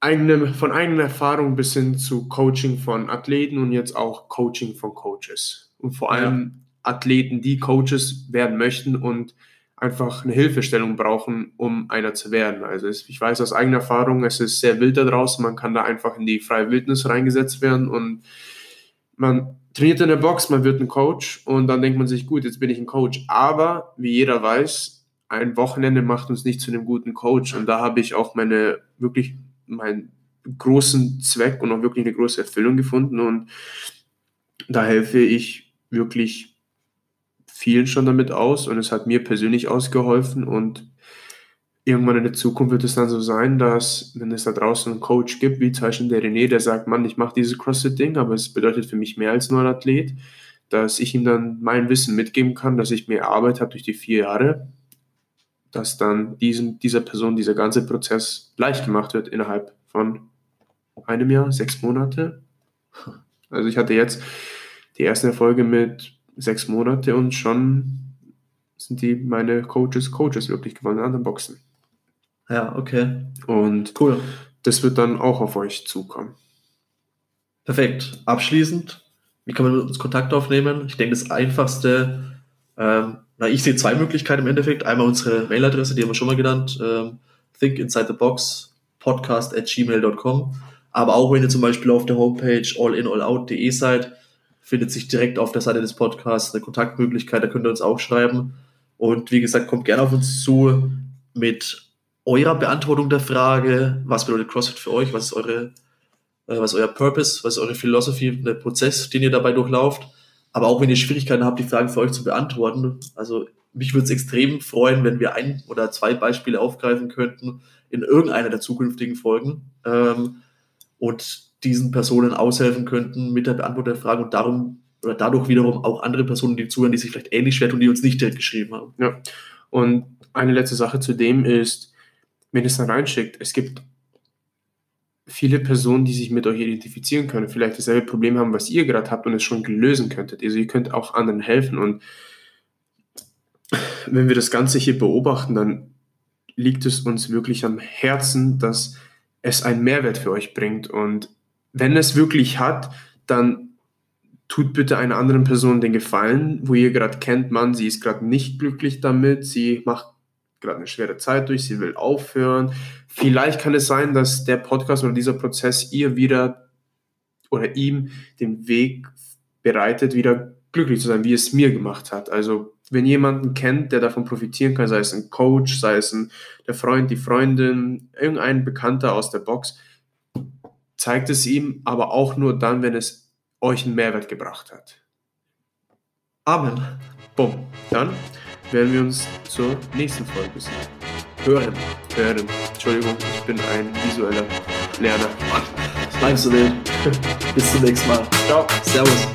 eigenem, von eigener Erfahrung bis hin zu Coaching von Athleten und jetzt auch Coaching von Coaches. Und vor Ja. allem Athleten, die Coaches werden möchten und einfach eine Hilfestellung brauchen, um einer zu werden. Also ich weiß aus eigener Erfahrung, es ist sehr wild da draußen, man kann da einfach in die freie Wildnis reingesetzt werden und man trainiert in der Box, man wird ein Coach und dann denkt man sich, gut, jetzt bin ich ein Coach. Aber wie jeder weiß, ein Wochenende macht uns nicht zu einem guten Coach. Und da habe ich auch meine wirklich meinen großen Zweck und auch wirklich eine große Erfüllung gefunden. Und da helfe ich wirklich vielen schon damit aus. Und es hat mir persönlich ausgeholfen. Und irgendwann in der Zukunft wird es dann so sein, dass wenn es da draußen einen Coach gibt, wie zum Beispiel der René, der sagt, Mann, ich mache dieses CrossFit-Ding, aber es bedeutet für mich mehr als nur ein Athlet, dass ich ihm dann mein Wissen mitgeben kann, dass ich mir erarbeitet habe durch die vier Jahre, dass dann diesem, dieser Person dieser ganze Prozess leicht gemacht wird innerhalb von einem Jahr, sechs Monate. Also ich hatte jetzt die ersten Erfolge mit sechs Monate und schon sind die meine Coaches Coaches wirklich geworden in anderen Boxen. Ja, okay. Und Cool. das wird dann auch auf euch zukommen. Perfekt. Abschließend, wie kann man mit uns Kontakt aufnehmen? Ich denke, das Einfachste, ähm, na, ich sehe zwei Möglichkeiten im Endeffekt. Einmal unsere Mailadresse, die haben wir schon mal genannt, ähm, thinkinsidethebox, podcast at gmail.com. Aber auch wenn ihr zum Beispiel auf der Homepage allinallout.de seid, findet sich direkt auf der Seite des Podcasts eine Kontaktmöglichkeit, da könnt ihr uns auch schreiben. Und wie gesagt, kommt gerne auf uns zu mit eurer Beantwortung der Frage, was bedeutet CrossFit für euch, was ist eure äh, was ist euer Purpose, was ist eure Philosophie, der Prozess, den ihr dabei durchlauft. Aber auch wenn ihr Schwierigkeiten habt, die Fragen für euch zu beantworten. Also mich würde es extrem freuen, wenn wir ein oder zwei Beispiele aufgreifen könnten in irgendeiner der zukünftigen Folgen ähm, und diesen Personen aushelfen könnten mit der Beantwortung der Fragen und darum oder dadurch wiederum auch andere Personen, die zuhören, die sich vielleicht ähnlich schwer tun, die uns nicht direkt geschrieben haben. Ja. Und eine letzte Sache zu dem ist, ihr es dann reinschickt, es gibt viele Personen, die sich mit euch identifizieren können, vielleicht dasselbe Problem haben, was ihr gerade habt und es schon lösen könntet. Also ihr könnt auch anderen helfen. Und wenn wir das Ganze hier beobachten, dann liegt es uns wirklich am Herzen, dass es einen Mehrwert für euch bringt. Und wenn es wirklich hat, dann tut bitte einer anderen Person den Gefallen, wo ihr gerade kennt, man, sie ist gerade nicht glücklich damit, sie macht gerade eine schwere Zeit durch, sie will aufhören. Vielleicht kann es sein, dass der Podcast oder dieser Prozess ihr wieder oder ihm den Weg bereitet, wieder glücklich zu sein, wie es mir gemacht hat. Also wenn jemanden kennt, der davon profitieren kann, sei es ein Coach, sei es ein, der Freund, die Freundin, irgendein Bekannter aus der Box, zeigt es ihm, aber auch nur dann, wenn es euch einen Mehrwert gebracht hat. Amen. Bumm. Dann werden wir uns zur nächsten Folge sehen. Hören. Hören. Entschuldigung, ich bin ein visueller Lerner. Bleibst du wild. (laughs) Bis zum nächsten Mal. Ciao. Servus.